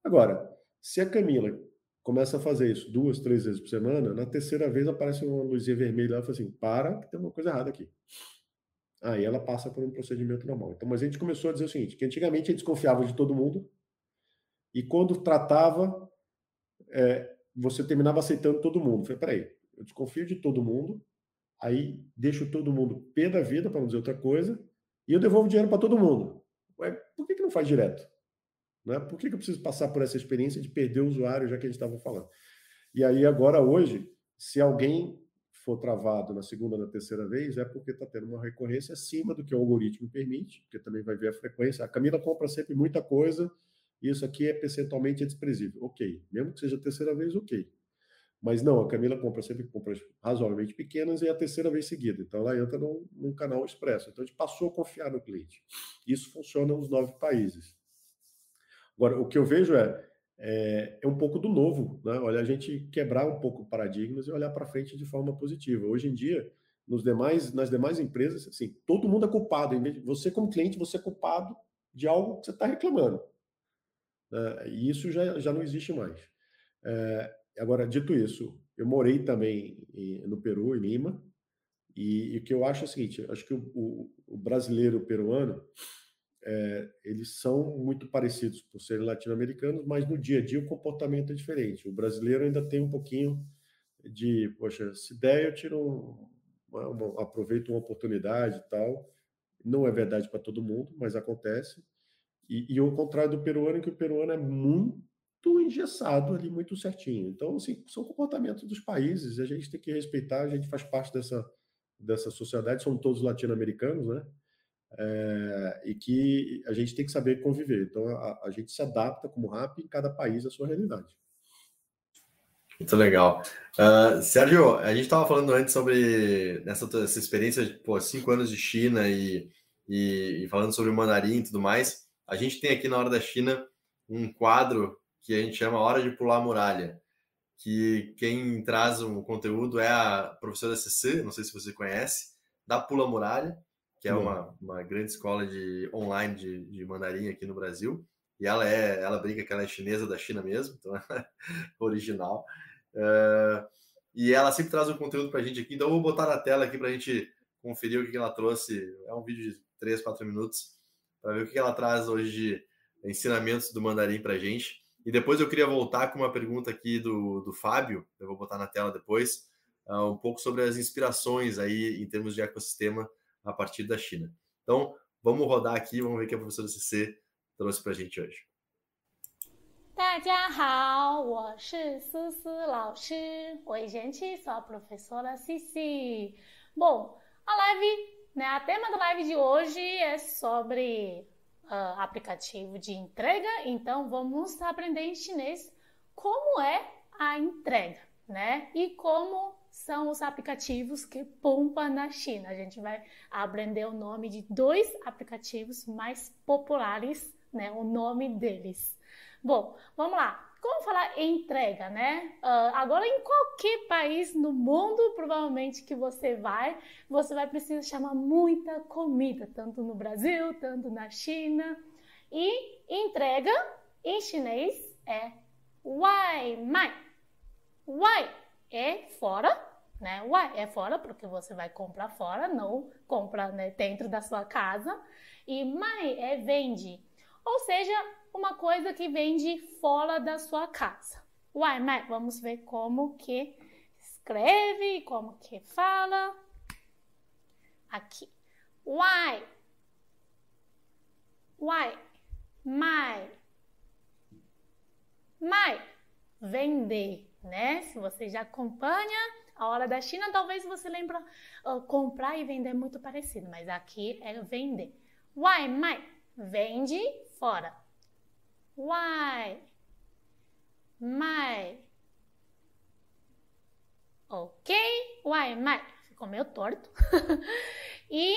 Agora, se a Camila começa a fazer isso duas, três vezes por semana, na terceira vez aparece uma luzinha vermelha e fala assim: para, que tem uma coisa errada aqui. Aí ela passa por um procedimento normal. Então, mas a gente começou a dizer o seguinte: que antigamente a gente desconfiava de todo mundo, e quando tratava, é, você terminava aceitando todo mundo. falei, peraí, eu desconfio de todo mundo, aí deixo todo mundo pé da vida, para não dizer outra coisa, e eu devolvo dinheiro para todo mundo. Ué, por que, que não faz direto? Né? Por que, que eu preciso passar por essa experiência de perder o usuário, já que a gente estava falando? E aí, agora, hoje, se alguém for travado na segunda ou na terceira vez, é porque está tendo uma recorrência acima do que o algoritmo permite, porque também vai ver a frequência. A Camila compra sempre muita coisa, e isso aqui é percentualmente desprezível. Ok. Mesmo que seja a terceira vez, ok. Mas não, a Camila compra sempre compras razoavelmente pequenas e é a terceira vez seguida. Então ela entra num, num canal expresso. Então a gente passou a confiar no cliente. Isso funciona nos nove países. Agora, o que eu vejo é, é, é um pouco do novo, né? Olha, a gente quebrar um pouco paradigmas e olhar para frente de forma positiva. Hoje em dia, nos demais, nas demais empresas, assim, todo mundo é culpado. Você, como cliente, você é culpado de algo que você está reclamando. Né? E isso já, já não existe mais. É, agora, dito isso, eu morei também no Peru, em Lima, e, e, o que eu acho é o seguinte: acho que o, o, o brasileiro peruano é, eles são muito parecidos por serem latino-americanos, mas no dia a dia o comportamento é diferente. O brasileiro ainda tem um pouquinho de, poxa, se der, eu tiro um, uma, uma, aproveito uma oportunidade e tal. Não é verdade para todo mundo, mas acontece. E, e o contrário do peruano, que o peruano é muito engessado ali, muito certinho. Então, assim, são comportamentos dos países, a gente tem que respeitar, a gente faz parte dessa, dessa sociedade, somos todos latino-americanos, né? é, e que a gente tem que saber conviver. Então, a, a gente se adapta como RAP em cada país à sua realidade. Muito legal. Uh, Sérgio, a gente estava falando antes sobre essa, essa experiência de pô, cinco anos de China e, e, e, falando sobre o mandarim e tudo mais. A gente tem aqui na Hora da China um quadro que a gente chama Hora de Pular a Muralha, que quem traz o conteúdo é a professora CC, não sei se você conhece, da Pula Muralha que é uma, uma grande escola de online de, de mandarim aqui no Brasil. E ela é, ela brinca que ela é chinesa da China mesmo, então é original. Uh, e ela sempre traz um conteúdo para a gente aqui. Então, eu vou botar na tela aqui para a gente conferir o que ela trouxe. É um vídeo de 3, 4 minutos para ver o que ela traz hoje de ensinamentos do mandarim para a gente. E depois eu queria voltar com uma pergunta aqui do, do Fábio, eu vou botar na tela depois, uh, um pouco sobre as inspirações aí em termos de ecossistema a partir da China. Então, vamos rodar aqui, vamos ver o que a professora CC trouxe para a gente hoje. 大家好，我是思思老师。Oi, gente, sou a professora Cici. Bom, a live, né, a tema da live de hoje é sobre uh, aplicativo de entrega, então vamos aprender em chinês como é a entrega, né? E como são os aplicativos que pompa na China. A gente vai aprender o nome de dois aplicativos mais populares, né? O nome deles. Bom, vamos lá. Como falar entrega, né? Uh, agora, em qualquer país no mundo, provavelmente que você vai, você vai precisar chamar muita comida, tanto no Brasil, tanto na China. E entrega, em chinês, é Wai Mai. Wai é fora, né? Wai é fora, porque você vai comprar fora, não compra né, dentro da sua casa. E Mai é vende. Ou seja, uma coisa que vem de fora da sua casa. Uai, mas vamos ver como que escreve, como que fala. Aqui. Uai. Uai. Mai. Mai. Vender, né? Se você já acompanha a hora da China, talvez você lembra uh, comprar e vender é muito parecido, mas aqui é vender. Uai, mai. Vende fora. Why? My. Ok? Why, my. Ficou meio torto. e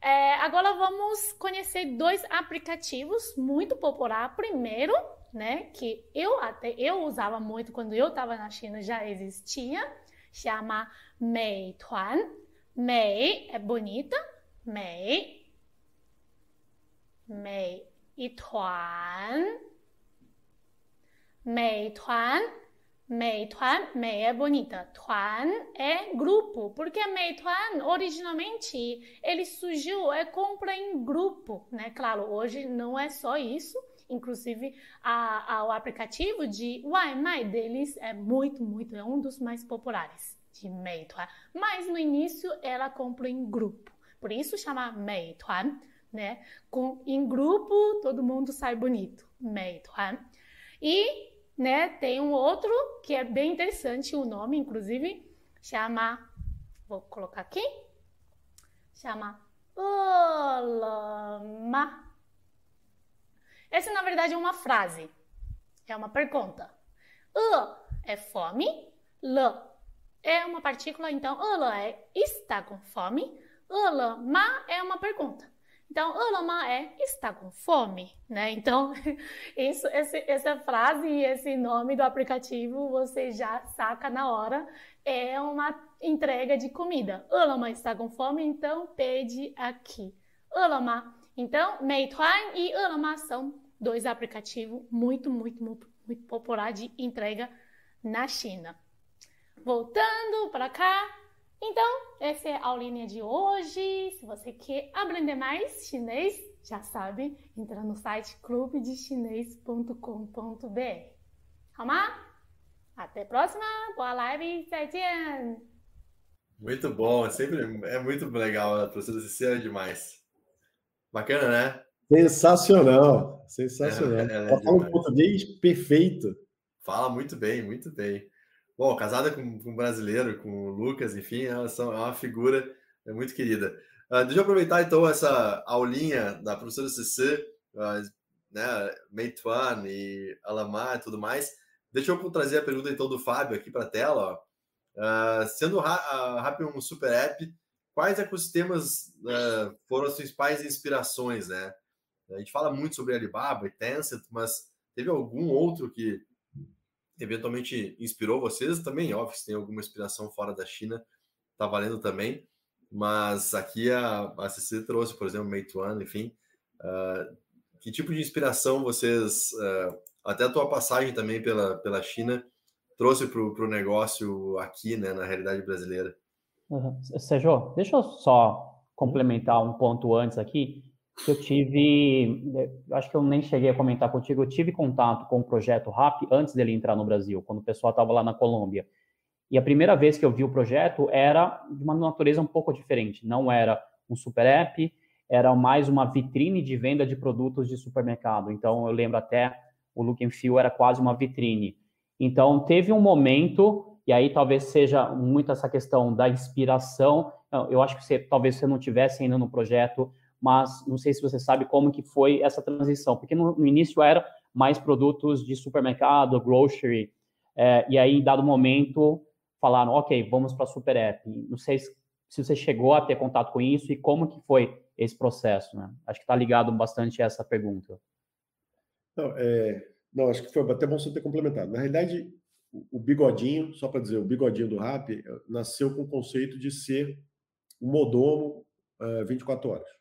é, agora vamos conhecer dois aplicativos muito populares. Primeiro, né, que eu até eu usava muito quando eu estava na China, já existia, chama Meituan. Mei é bonita, Mei. Mei e Tuan. Meituan. Meituan, mei é bonita. Tuan é grupo, porque Meituan originalmente ele surgiu é compra em grupo, né? Claro, hoje não é só isso. Inclusive, a, a, o aplicativo de Waimai deles é muito, muito, é um dos mais populares de Meituan. Mas no início ela compra em grupo, por isso chama Meituan, né? Com, em grupo todo mundo sai bonito, Meituan. E né? Tem um outro que é bem interessante, o nome, inclusive, chama. Vou colocar aqui. Chama Olama. Essa, na verdade, é uma frase. É uma pergunta. U é fome. L é uma partícula, então, Ula é está com fome. Ulama é uma pergunta. Então, Ulama é está com fome, né? Então, isso, esse, essa frase e esse nome do aplicativo você já saca na hora. É uma entrega de comida. Ulama está com fome, então pede aqui. Ulama. Então, Meituan e Ulama são dois aplicativos muito, muito, muito, muito populares de entrega na China. Voltando para cá, então, essa é a aulinha de hoje. Se você quer aprender mais chinês, já sabe, entra no site clubedechinês.com.br. 好吗? Até a próxima. Boa live. 再见. Muito bom. É sempre é muito legal. A professora Cecília é demais. Bacana, né? Sensacional. Sensacional. É, é Ela fala um português perfeito. Fala muito bem, muito bem. Bom, casada com, com um brasileiro, com o Lucas, enfim, elas são, é uma figura é muito querida. Uh, deixa eu aproveitar então essa aulinha da professora CC, uh, né, Meituan e Alamar e tudo mais. Deixa eu trazer a pergunta então do Fábio aqui para a tela. Uh, sendo a Rap um super app, quais ecossistemas uh, foram as principais inspirações, né? A gente fala muito sobre Alibaba e Tencent, mas teve algum outro que eventualmente inspirou vocês também, óbvio, se tem alguma inspiração fora da China, tá valendo também. Mas aqui a, a CC trouxe, por exemplo, Meituan, enfim. Uh, que tipo de inspiração vocês, uh, até a tua passagem também pela, pela China, trouxe para o negócio aqui, né, na realidade brasileira. Uhum. Sérgio, deixa eu só complementar um ponto antes aqui. Eu tive, acho que eu nem cheguei a comentar contigo, eu tive contato com o projeto RAP antes dele entrar no Brasil, quando o pessoal estava lá na Colômbia. E a primeira vez que eu vi o projeto era de uma natureza um pouco diferente. Não era um super app, era mais uma vitrine de venda de produtos de supermercado. Então, eu lembro até o look and feel era quase uma vitrine. Então, teve um momento, e aí talvez seja muito essa questão da inspiração. Eu acho que você, talvez você não tivesse ainda no projeto, mas não sei se você sabe como que foi essa transição, porque no, no início era mais produtos de supermercado, grocery, é, e aí, em dado momento, falaram, ok, vamos para a Super App. Não sei se, se você chegou a ter contato com isso e como que foi esse processo, né? Acho que está ligado bastante a essa pergunta. Não, é, não, acho que foi até bom você ter complementado. Na realidade, o bigodinho, só para dizer, o bigodinho do RAP eh, nasceu com o conceito de ser um modomo uh, 24 horas.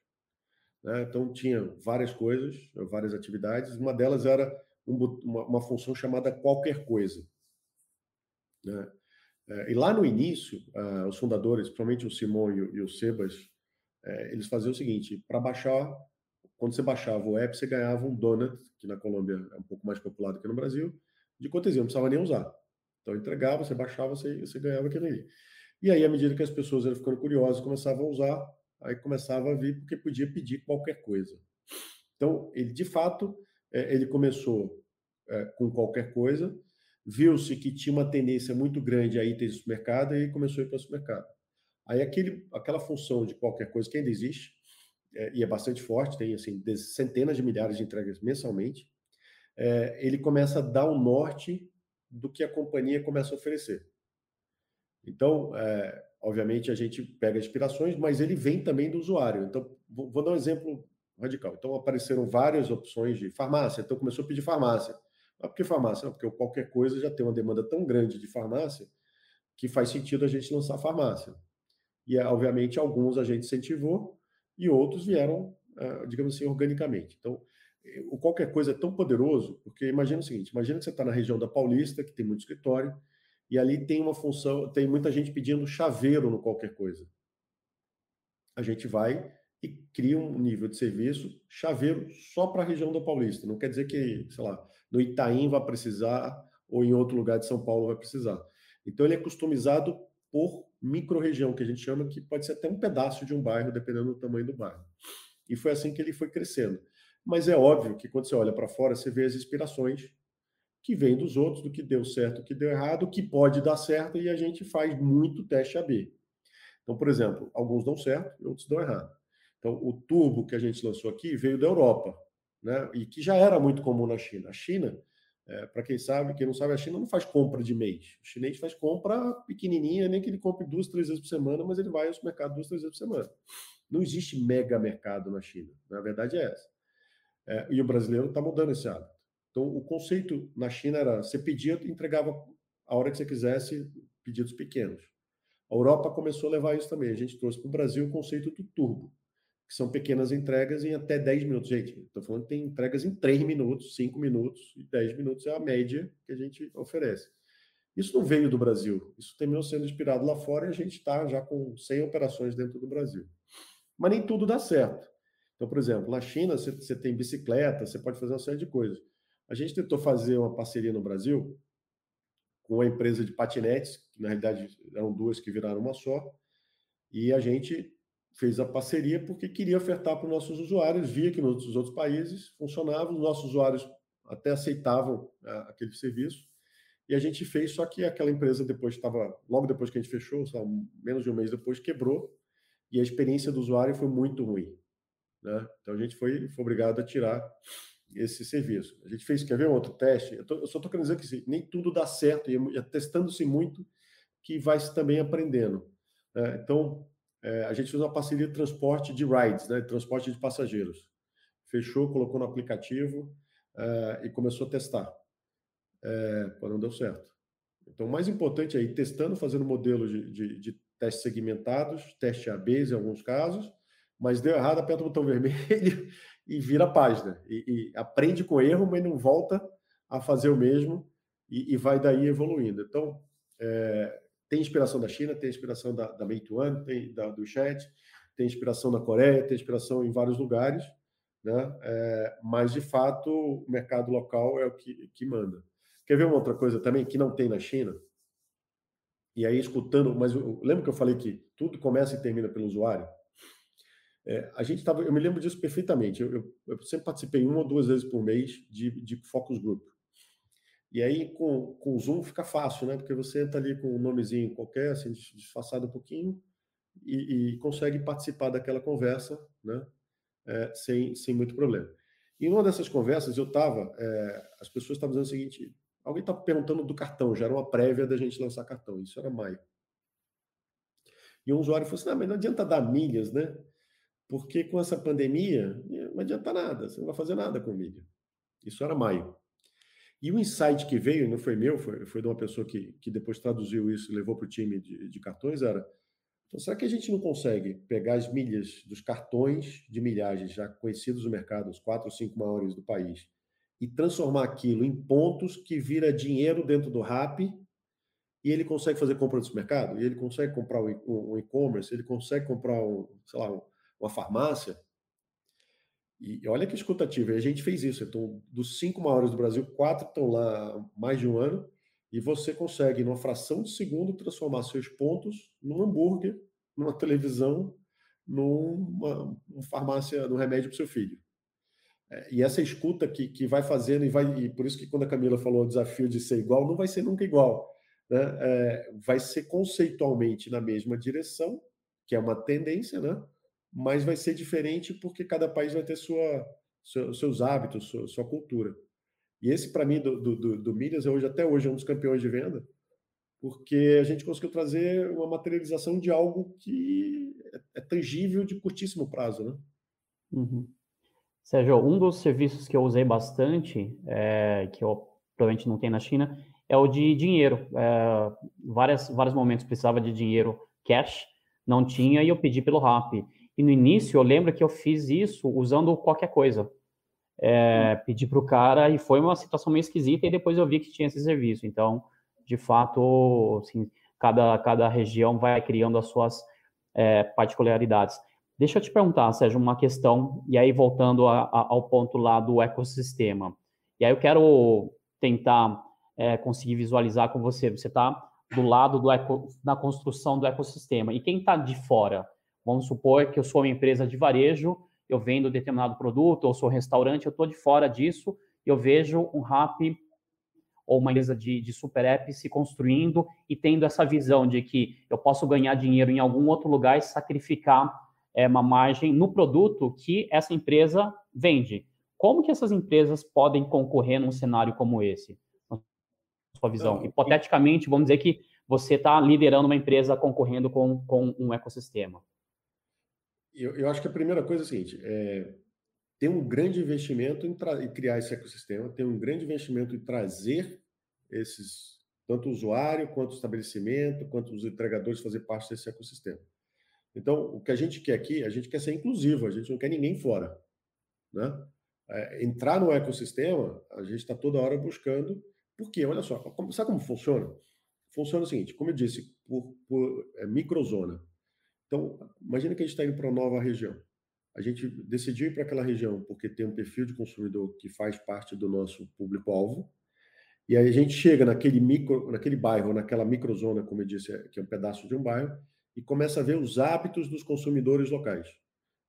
Né? Então, tinha várias coisas, várias atividades. Uma delas era um, uma, uma, função chamada qualquer coisa. Né? Uh, e lá no início, uh, os fundadores, principalmente o Simon e o, e o Sebas, eh, eles faziam o seguinte: para baixar quando você baixava o app, você ganhava um donut, que na Colômbia é um pouco mais popular do que no Brasil, de cortesia, não precisava nem usar. Então entregava, você baixava, você, você ganhava aquilo ali. E aí, à medida que as pessoas eram ficando curiosas, começavam a usar, aí começava a vir porque podia pedir qualquer coisa. Então, ele de fato, é, ele começou é, com qualquer coisa, viu-se que tinha uma tendência muito grande a itens de supermercado e começou a ir para o supermercado. Aí aquele, aquela função de qualquer coisa que ainda existe, é, e é bastante forte, tem assim, centenas de milhares de entregas mensalmente, ele começa a dar o norte do que a companhia começa a oferecer. Então, é, obviamente, a gente pega inspirações, mas ele vem também do usuário. Então, vou, dar um exemplo radical. Então, apareceram várias opções de farmácia. Então, começou a pedir farmácia. Mas por que farmácia? Não, porque qualquer coisa já tem uma demanda tão grande de farmácia que faz sentido a gente lançar farmácia. E, obviamente, alguns a gente incentivou, e outros vieram, ah, digamos assim, organicamente. Então, o qualquer coisa é tão poderoso, porque imagina o seguinte: imagina que você está na região da Paulista, que tem muito escritório, e ali tem uma função, tem muita gente pedindo chaveiro no qualquer coisa. A gente vai e cria um nível de serviço chaveiro só para a região da Paulista. Não quer dizer que, sei lá, no Itaim vai precisar ou em outro lugar de São Paulo vai precisar. Então ele é customizado por micro-região, que a gente chama, que pode ser até um pedaço de um bairro, dependendo do tamanho do bairro. E foi assim que ele foi crescendo. Mas é óbvio que quando você olha para fora, você vê as inspirações que vêm dos outros, do que deu certo, do que deu errado, que pode dar certo, e a gente faz muito teste AB. Então, por exemplo, alguns dão certo e outros dão errado. Então, o turbo que a gente lançou aqui veio da Europa, né? e que já era muito comum na China. A China, é, para quem sabe, quem não sabe, a China não faz compra de mês. O chinês faz compra pequenininha, nem que ele compre duas, três vezes por semana, mas ele vai ao supermercado duas, três vezes por semana. Não existe mega mercado na China. Na verdade é essa. É, e o brasileiro está mudando esse hábito. Então, o conceito na China era: você pedia entregava a hora que você quisesse pedidos pequenos. A Europa começou a levar isso também. A gente trouxe para o Brasil o conceito do turbo que são pequenas entregas em até 10 minutos. Gente, estou falando que tem entregas em 3 minutos, 5 minutos e 10 minutos é a média que a gente oferece. Isso não veio do Brasil, isso terminou sendo inspirado lá fora e a gente está já com 100 operações dentro do Brasil. Mas nem tudo dá certo. Então, por exemplo, na China você tem bicicleta, você pode fazer uma série de coisas. A gente tentou fazer uma parceria no Brasil com uma empresa de patinetes, que na realidade eram duas que viraram uma só, e a gente fez a parceria porque queria ofertar para os nossos usuários, via que nos outros países funcionava, os nossos usuários até aceitavam né, aquele serviço, e a gente fez, só que aquela empresa depois estava, logo depois que a gente fechou, menos de um mês depois, quebrou, e a experiência do usuário foi muito ruim. Né? Então a gente foi, foi obrigado a tirar esse serviço. A gente fez, quer ver outro teste? Eu, tô, eu só estou querendo dizer que nem tudo dá certo, e é testando-se muito que vai se também aprendendo. Né? Então, é, a gente fez uma parceria de transporte de rides, né, transporte de passageiros. Fechou, colocou no aplicativo é, e começou a testar. É, não deu certo. Então, o mais importante é testando, fazendo modelos de, de, de testes segmentados, teste AB em alguns casos, mas deu errado, aperta o botão vermelho e vira a página. E, e aprende com erro, mas não volta a fazer o mesmo e, e vai daí evoluindo. Então, é, tem inspiração da China, tem inspiração da, da Meituan, tem da, do Chat, tem inspiração da Coreia, tem inspiração em vários lugares, né? É, mas, de fato, o mercado local é o que, que manda. Quer ver uma outra coisa também que não tem na China? E aí, escutando, mas eu, lembra que eu falei que tudo começa e termina pelo usuário? É, a gente estava, eu me lembro disso perfeitamente. Eu, eu, eu, sempre participei uma ou duas vezes por mês de, de focus group. E aí, com, com o Zoom fica fácil, né? Porque você entra ali com um nomezinho qualquer, assim, disfarçado um pouquinho, e, e consegue participar daquela conversa, né? É, sem, sem muito problema. Em uma dessas conversas, eu estava, é, as pessoas estavam dizendo o seguinte: alguém estava perguntando do cartão, já era uma prévia da gente lançar cartão, isso era maio. E um usuário falou assim: não, mas não adianta dar milhas, né? Porque com essa pandemia, não adianta nada, você não vai fazer nada com milha. Isso era maio. E o insight que veio, não foi meu, foi, foi de uma pessoa que, que depois traduziu isso e levou para o time de, de cartões, era então, será que a gente não consegue pegar as milhas dos cartões de milhagem já conhecidos no mercado, os quatro ou cinco maiores do país, e transformar aquilo em pontos que vira dinheiro dentro do RAP e ele consegue fazer compra no mercado? E ele consegue comprar um e-commerce? Ele consegue comprar, um, sei lá, uma farmácia? E olha que escutativa, a gente fez isso. Então, dos cinco maiores do Brasil, quatro estão lá mais de um ano, e você consegue, numa fração de segundo, transformar seus pontos num hambúrguer, numa televisão, numa, numa farmácia, num remédio para seu filho. É, e essa escuta que, que vai fazendo, e, vai, e por isso que quando a Camila falou o desafio de ser igual, não vai ser nunca igual. Né? É, vai ser conceitualmente na mesma direção, que é uma tendência, né? Mas vai ser diferente porque cada país vai ter sua, seus hábitos, sua, sua cultura. E esse, para mim, do, do, do Milhas, é hoje, até hoje, é um dos campeões de venda, porque a gente conseguiu trazer uma materialização de algo que é, é tangível de curtíssimo prazo, né? Uhum. Sérgio, um dos serviços que eu usei bastante, é, que eu provavelmente não tem na China, é o de dinheiro. É, várias, vários momentos precisava de dinheiro cash, não tinha, e eu pedi pelo RAP. E no início eu lembro que eu fiz isso usando qualquer coisa. É, pedi para o cara e foi uma situação meio esquisita e depois eu vi que tinha esse serviço. Então, de fato, assim, cada, cada região vai criando as suas é, particularidades. Deixa eu te perguntar, Sérgio, uma questão, e aí voltando a, a, ao ponto lá do ecossistema. E aí eu quero tentar é, conseguir visualizar com você. Você está do lado do eco, da construção do ecossistema. E quem está de fora? Vamos supor que eu sou uma empresa de varejo, eu vendo determinado produto, ou sou restaurante, eu estou de fora disso, eu vejo um rap ou uma empresa de, de super app se construindo e tendo essa visão de que eu posso ganhar dinheiro em algum outro lugar e sacrificar é, uma margem no produto que essa empresa vende. Como que essas empresas podem concorrer num cenário como esse? Sua visão. Hipoteticamente, vamos dizer que você está liderando uma empresa concorrendo com, com um ecossistema. Eu, eu acho que a primeira coisa é a seguinte: é, tem um grande investimento em, em, criar esse ecossistema, tem um grande investimento em trazer esses, tanto o usuário, quanto o estabelecimento, quanto os entregadores fazer parte desse ecossistema. Então, o que a gente quer aqui, a gente quer ser inclusivo, a gente não quer ninguém fora. Né? É, entrar no ecossistema, a gente está toda hora buscando. Porque, olha só, sabe como funciona? Funciona o seguinte, como eu disse, por, por é, microzona. Então, imagina que a gente está indo para uma nova região. A gente decidiu ir para aquela região porque tem um perfil de consumidor que faz parte do nosso público-alvo. E aí a gente chega naquele micro, naquele bairro, naquela microzona, como eu disse, que é um pedaço de um bairro, e começa a ver os hábitos dos consumidores locais.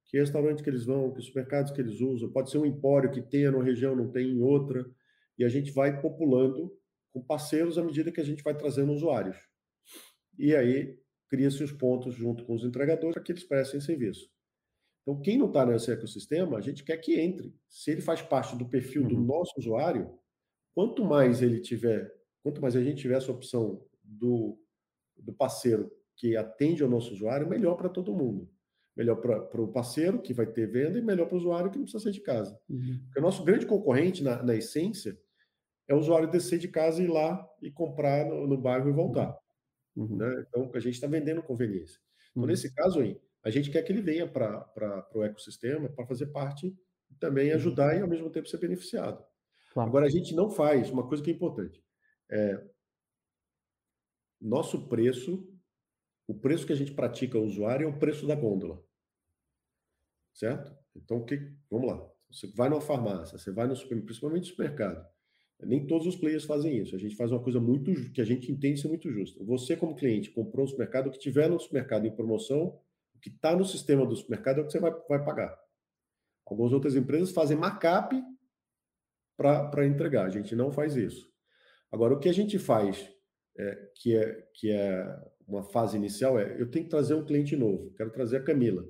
Que restaurante que eles vão, que supermercados que eles usam, pode ser um empório que tenha numa região, não tem em outra, e a gente vai populando com parceiros à medida que a gente vai trazendo usuários. E aí cria-se os pontos junto com os entregadores para que eles prestem serviço. Então, quem não está nesse ecossistema, a gente quer que entre. Se ele faz parte do perfil uhum. do nosso usuário, quanto mais ele tiver, quanto mais a gente tiver essa opção do, do parceiro que atende ao nosso usuário, melhor para todo mundo. Melhor para o parceiro, que vai ter venda, e melhor para o usuário, que não precisa sair de casa. Uhum. Porque o nosso grande concorrente, na, na, essência, é o usuário descer de casa, ir lá e comprar no, no bairro e voltar. Uhum. Né? Então, a gente está vendendo conveniência. Então, uhum. nesse caso aí, a gente quer que ele venha para o ecossistema para fazer parte também uhum. ajudar e, ao mesmo tempo, ser beneficiado. Claro. Agora, a gente não faz uma coisa que é importante. é, nosso preço, o preço que a gente pratica ao usuário é o preço da gôndola. Certo? Então, que, vamos lá. Você vai numa farmácia, você vai no principalmente no supermercado. Nem todos os players fazem isso. A gente faz uma coisa muito que a gente entende ser muito justa. Você, como cliente, comprou no supermercado, o que tiver no supermercado em promoção, o que está no sistema do supermercado é o que você vai, vai pagar. Algumas outras empresas fazem markup para entregar. A gente não faz isso. Agora, o que a gente faz, é, que, é, que é uma fase inicial, é eu tenho que trazer um cliente novo. Quero trazer a Camila.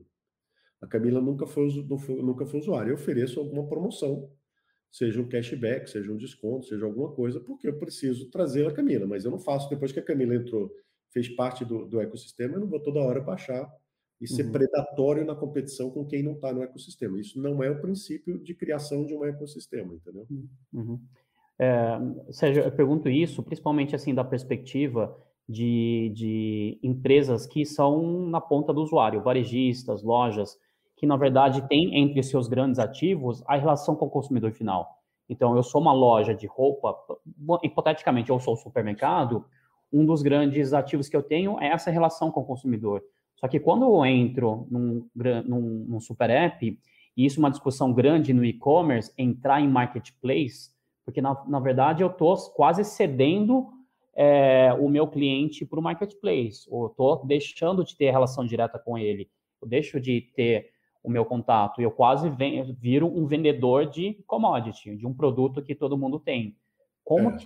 A Camila nunca foi, nunca foi usuária. Eu ofereço alguma promoção, seja um cashback, seja um desconto, seja alguma coisa, porque eu preciso trazer a Camila. Mas eu não faço, depois que a Camila entrou, fez parte do, do ecossistema, eu não vou toda hora baixar e ser uhum. predatório na competição com quem não está no ecossistema. Isso não é o princípio de criação de um ecossistema, entendeu? Uhum. É, Sérgio, eu pergunto isso principalmente assim da perspectiva de, de empresas que são na ponta do usuário, varejistas, lojas, que na verdade têm entre seus grandes ativos a relação com o consumidor final. Então, eu sou uma loja de roupa, hipoteticamente, eu sou um supermercado, um dos grandes ativos que eu tenho é essa relação com o consumidor. Só que quando eu entro num, num, num super app, e isso é uma discussão grande no e-commerce, entrar em marketplace, porque na, na verdade eu estou quase cedendo é, o meu cliente para o marketplace, ou estou deixando de ter relação direta com ele, eu deixo de ter o meu contato, eu quase venho, viro um vendedor de commodity, de um produto que todo mundo tem. Como é.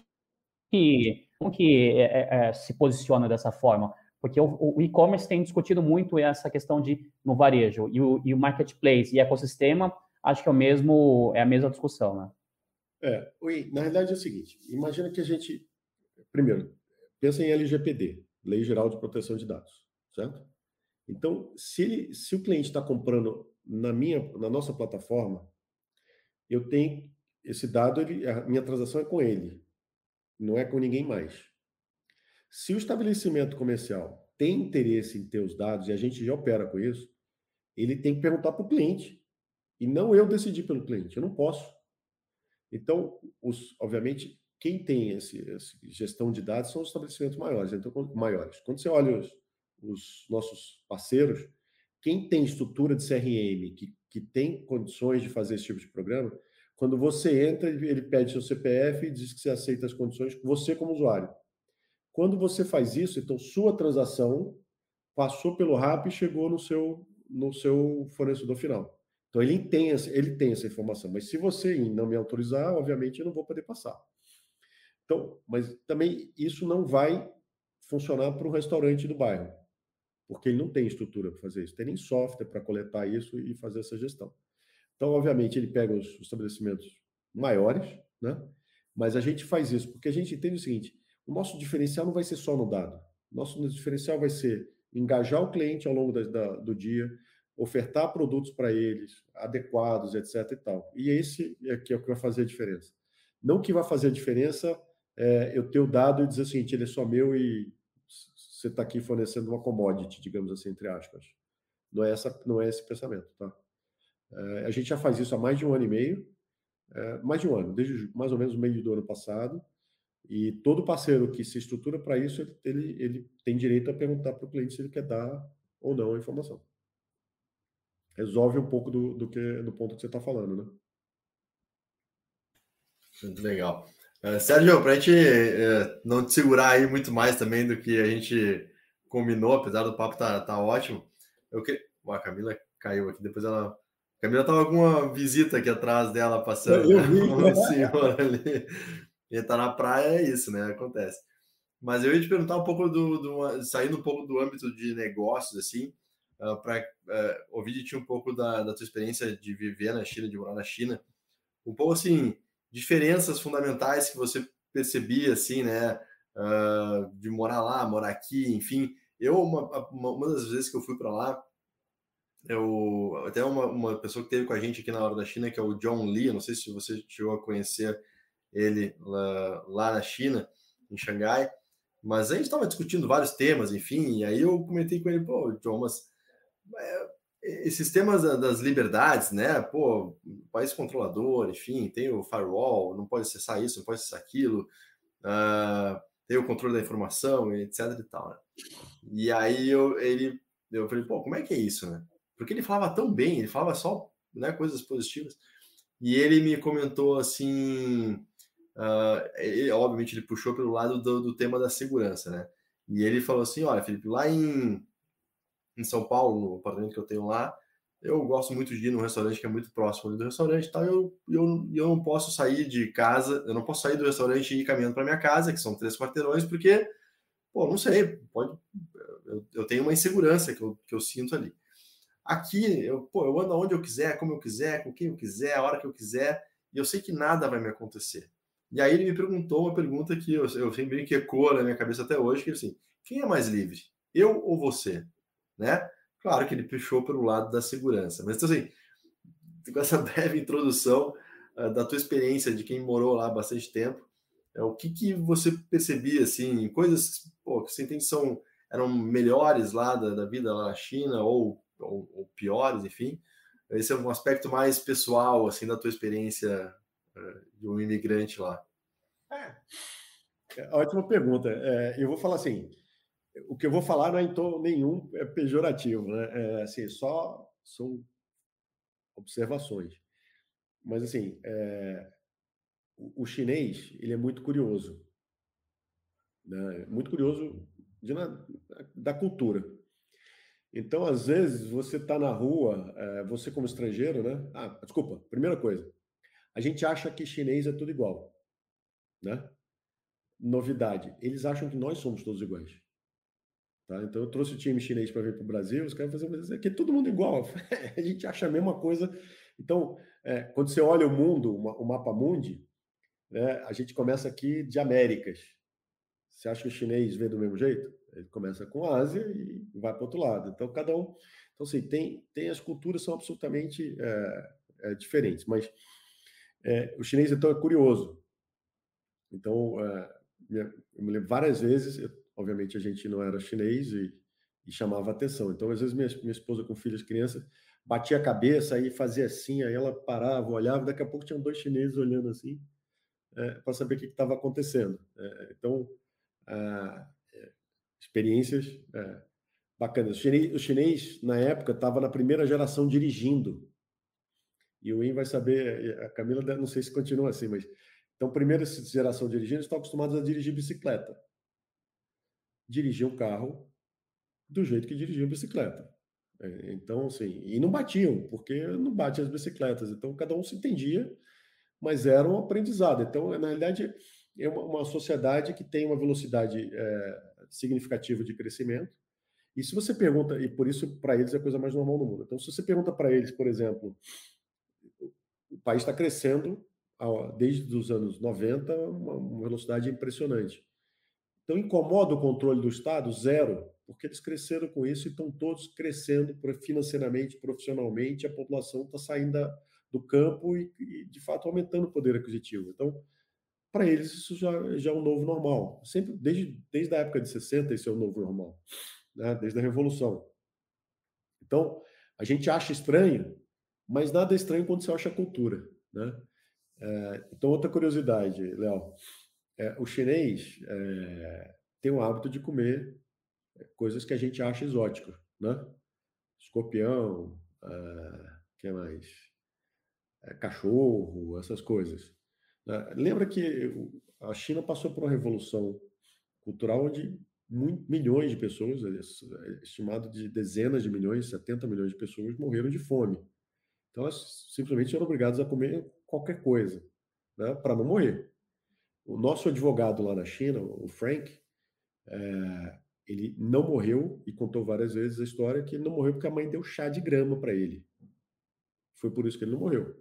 que, como que é, é, é, se posiciona dessa forma? Porque o, o e-commerce tem discutido muito essa questão de no varejo, e o, e o marketplace e ecossistema, acho que é, o mesmo, é a mesma discussão, né? É, na realidade é o seguinte: imagina que a gente, primeiro, pensa em LGPD, Lei Geral de Proteção de Dados, certo? Então, se, ele, se o cliente está comprando na minha, na nossa plataforma, eu tenho esse dado, ele, a minha transação é com ele, não é com ninguém mais. Se o estabelecimento comercial tem interesse em ter os dados e a gente já opera com isso, ele tem que perguntar para o cliente e não eu decidir pelo cliente. Eu não posso. Então, os, obviamente, quem tem esse, esse, gestão de dados são os estabelecimentos maiores. Então, maiores. Quando você olha os, os nossos parceiros, quem tem estrutura de CRM, que, que tem condições de fazer esse tipo de programa, quando você entra, ele pede seu CPF e diz que você aceita as condições, você como usuário. Quando você faz isso, então sua transação passou pelo RAP e chegou no seu, no seu fornecedor final. Então ele tem, ele tem essa informação, mas se você não me autorizar, obviamente eu não vou poder passar. Então, mas também isso não vai funcionar para o restaurante do bairro, porque ele não tem estrutura para fazer isso, tem nem software para coletar isso e fazer essa gestão. Então, obviamente, ele pega os estabelecimentos maiores, né? Mas a gente faz isso porque a gente entende o seguinte: o nosso diferencial não vai ser só no dado. Nosso diferencial vai ser engajar o cliente ao longo da, da, do dia, ofertar produtos para eles adequados, etc. e tal. E esse é que é o que vai fazer a diferença. Não que vai fazer a diferença é, eu ter o dado e dizer o seguinte, ele é só meu e você está aqui fornecendo uma commodity, digamos assim, entre aspas. Não é, essa, não é esse pensamento, tá? É, a gente já faz isso há mais de um ano e meio, é, mais de um ano, desde mais ou menos o meio do ano passado, e todo parceiro que se estrutura para isso, ele, ele tem direito a perguntar para o cliente se ele quer dar ou não a informação resolve um pouco do, do, que, do ponto que você está falando, né? Muito legal. Uh, Sérgio, para a gente uh, não te segurar aí muito mais também do que a gente combinou, apesar do papo tá, tá ótimo, eu que... a Camila caiu aqui, depois ela... A Camila tava com uma visita aqui atrás dela passando. Eu vi. Né? senhor ali. E tá na praia, é isso, né? Acontece. Mas eu ia te perguntar um pouco do, do saindo um pouco do âmbito de negócios, assim, uh, ah, para uh, ah, ouvir de ti um pouco da, da tua experiência de viver na China, de morar na China. Um pouco assim, diferenças fundamentais que você percebia, assim, né? Uh, de morar lá, morar aqui, enfim. Eu, uma, uma, uma das vezes que eu fui para lá, eu até uma, uma pessoa que teve com a gente aqui na hora da China, que é o John Lee, não sei se você chegou a conhecer ele lá, lá na China, em Xangai, mas a gente estava discutindo vários temas, enfim, e aí eu comentei com ele, pô, John, mas é, esses temas das liberdades, né? Pô, país controlador, enfim, tem o firewall, não pode acessar isso, não pode acessar aquilo. uh, ter o controle da informação, etc e tal, né? E aí eu, ele, eu falei, pô, como é que é isso, né? Porque ele falava tão bem, ele falava só né, coisas positivas. E ele me comentou assim, uh, ele, obviamente ele puxou pelo lado do, do, tema da segurança, né? E ele falou assim, olha, Felipe, lá em, em São Paulo, no apartamento que eu tenho lá, eu gosto muito de ir num restaurante que é muito próximo do restaurante e tal, eu, eu, eu não posso sair de casa, eu não posso sair do restaurante e ir caminhando para minha casa, que são três quarteirões, porque, pô, não sei, pode, eu, eu tenho uma insegurança que eu, que eu sinto ali. Aqui, eu, pô, eu ando onde eu quiser, como eu quiser, com quem eu quiser, a hora que eu quiser, e eu sei que nada vai me acontecer. E aí ele me perguntou uma pergunta que eu, eu sempre que ecoa na minha cabeça até hoje, que assim, quem é mais livre? Eu ou você? Né? Claro que ele puxou pelo lado da segurança. Mas, então, assim, com essa breve introdução uh, da tua experiência de quem morou lá há bastante tempo, uh, o que, que você percebia, assim, coisas pô, que você entende são, eram melhores lá da, da vida lá na China ou, ou, ou, piores, enfim? Esse é um aspecto mais pessoal, assim, da tua experiência uh, de um imigrante lá. É. é ótima pergunta. É, eu vou falar assim, o que eu vou falar não é em tom nenhum é pejorativo, né? É, assim, só são observações. Mas assim, é, o, o, chinês ele é muito curioso, né? Muito curioso de, na, da cultura. Então, às vezes, você está na rua, é, você como estrangeiro, né? Ah, desculpa, primeira coisa, a gente acha que chinês é tudo igual, né? Novidade, eles acham que nós somos todos iguais. Tá? Então, eu trouxe o time chinês para vir para o Brasil, os caras faziam, mas aqui é todo mundo igual, a gente acha a mesma coisa. Então, é, quando você olha o mundo, o mapa mundi, né, a gente começa aqui de Américas. Você acha que o chinês vê do mesmo jeito? Ele começa com a Ásia e vai para o outro lado. Então, cada um. Então, assim, tem, tem as culturas são absolutamente é, é, diferentes, mas é, o chinês, então, é curioso. Então, é, eu me lembro várias vezes, eu obviamente a gente não era chinês e, e chamava atenção. Então, às vezes, minha, minha esposa com filhos criança batia a cabeça aí fazia assim, aí ela parava, olhava, daqui a pouco tinham dois chineses olhando assim é, para saber o que estava acontecendo. É, então, é, experiências é, bacanas. O chinês, o chinês, na época, estava na primeira geração dirigindo. E o In vai saber, a Camila não sei se continua assim, mas então, primeira geração dirigindo, estão acostumados a dirigir bicicleta dirigiam o carro do jeito que dirigiam bicicleta. É, então, assim, e não batiam, porque não bate as bicicletas. Então, cada um se entendia, mas era um aprendizado. Então, na realidade, é uma, uma sociedade que tem uma velocidade é, significativa de crescimento. E se você pergunta, e por isso para eles é a coisa mais normal no mundo. Então, se você pergunta para eles, por exemplo, o país está crescendo desde os anos 90, uma, uma velocidade impressionante. Então, incomoda o controle do Estado? Zero, porque eles cresceram com isso e estão todos crescendo financeiramente, profissionalmente, a população está saindo do campo e, e, de fato, aumentando o poder aquisitivo. Então, para eles, isso já, já é um novo normal. Sempre, desde, desde a época de 60, isso é o um novo normal, né? desde a Revolução. Então, a gente acha estranho, mas nada é estranho quando você acha cultura. Né? É, então, outra curiosidade, Léo. É, o chinês é, tem o hábito de comer é, coisas que a gente acha exótico, né? Escorpião, é, que mais? É, cachorro, essas coisas. Né? Lembra que a China passou por uma revolução cultural onde milhões de pessoas, é, estimado de dezenas de milhões, 70 milhões de pessoas morreram de fome. Então elas simplesmente eram obrigadas a comer qualquer coisa, né, para não morrer. O nosso advogado lá na China, o Frank, é, ele não morreu e contou várias vezes a história que ele não morreu porque a mãe deu chá de grama para ele. Foi por isso que ele não morreu.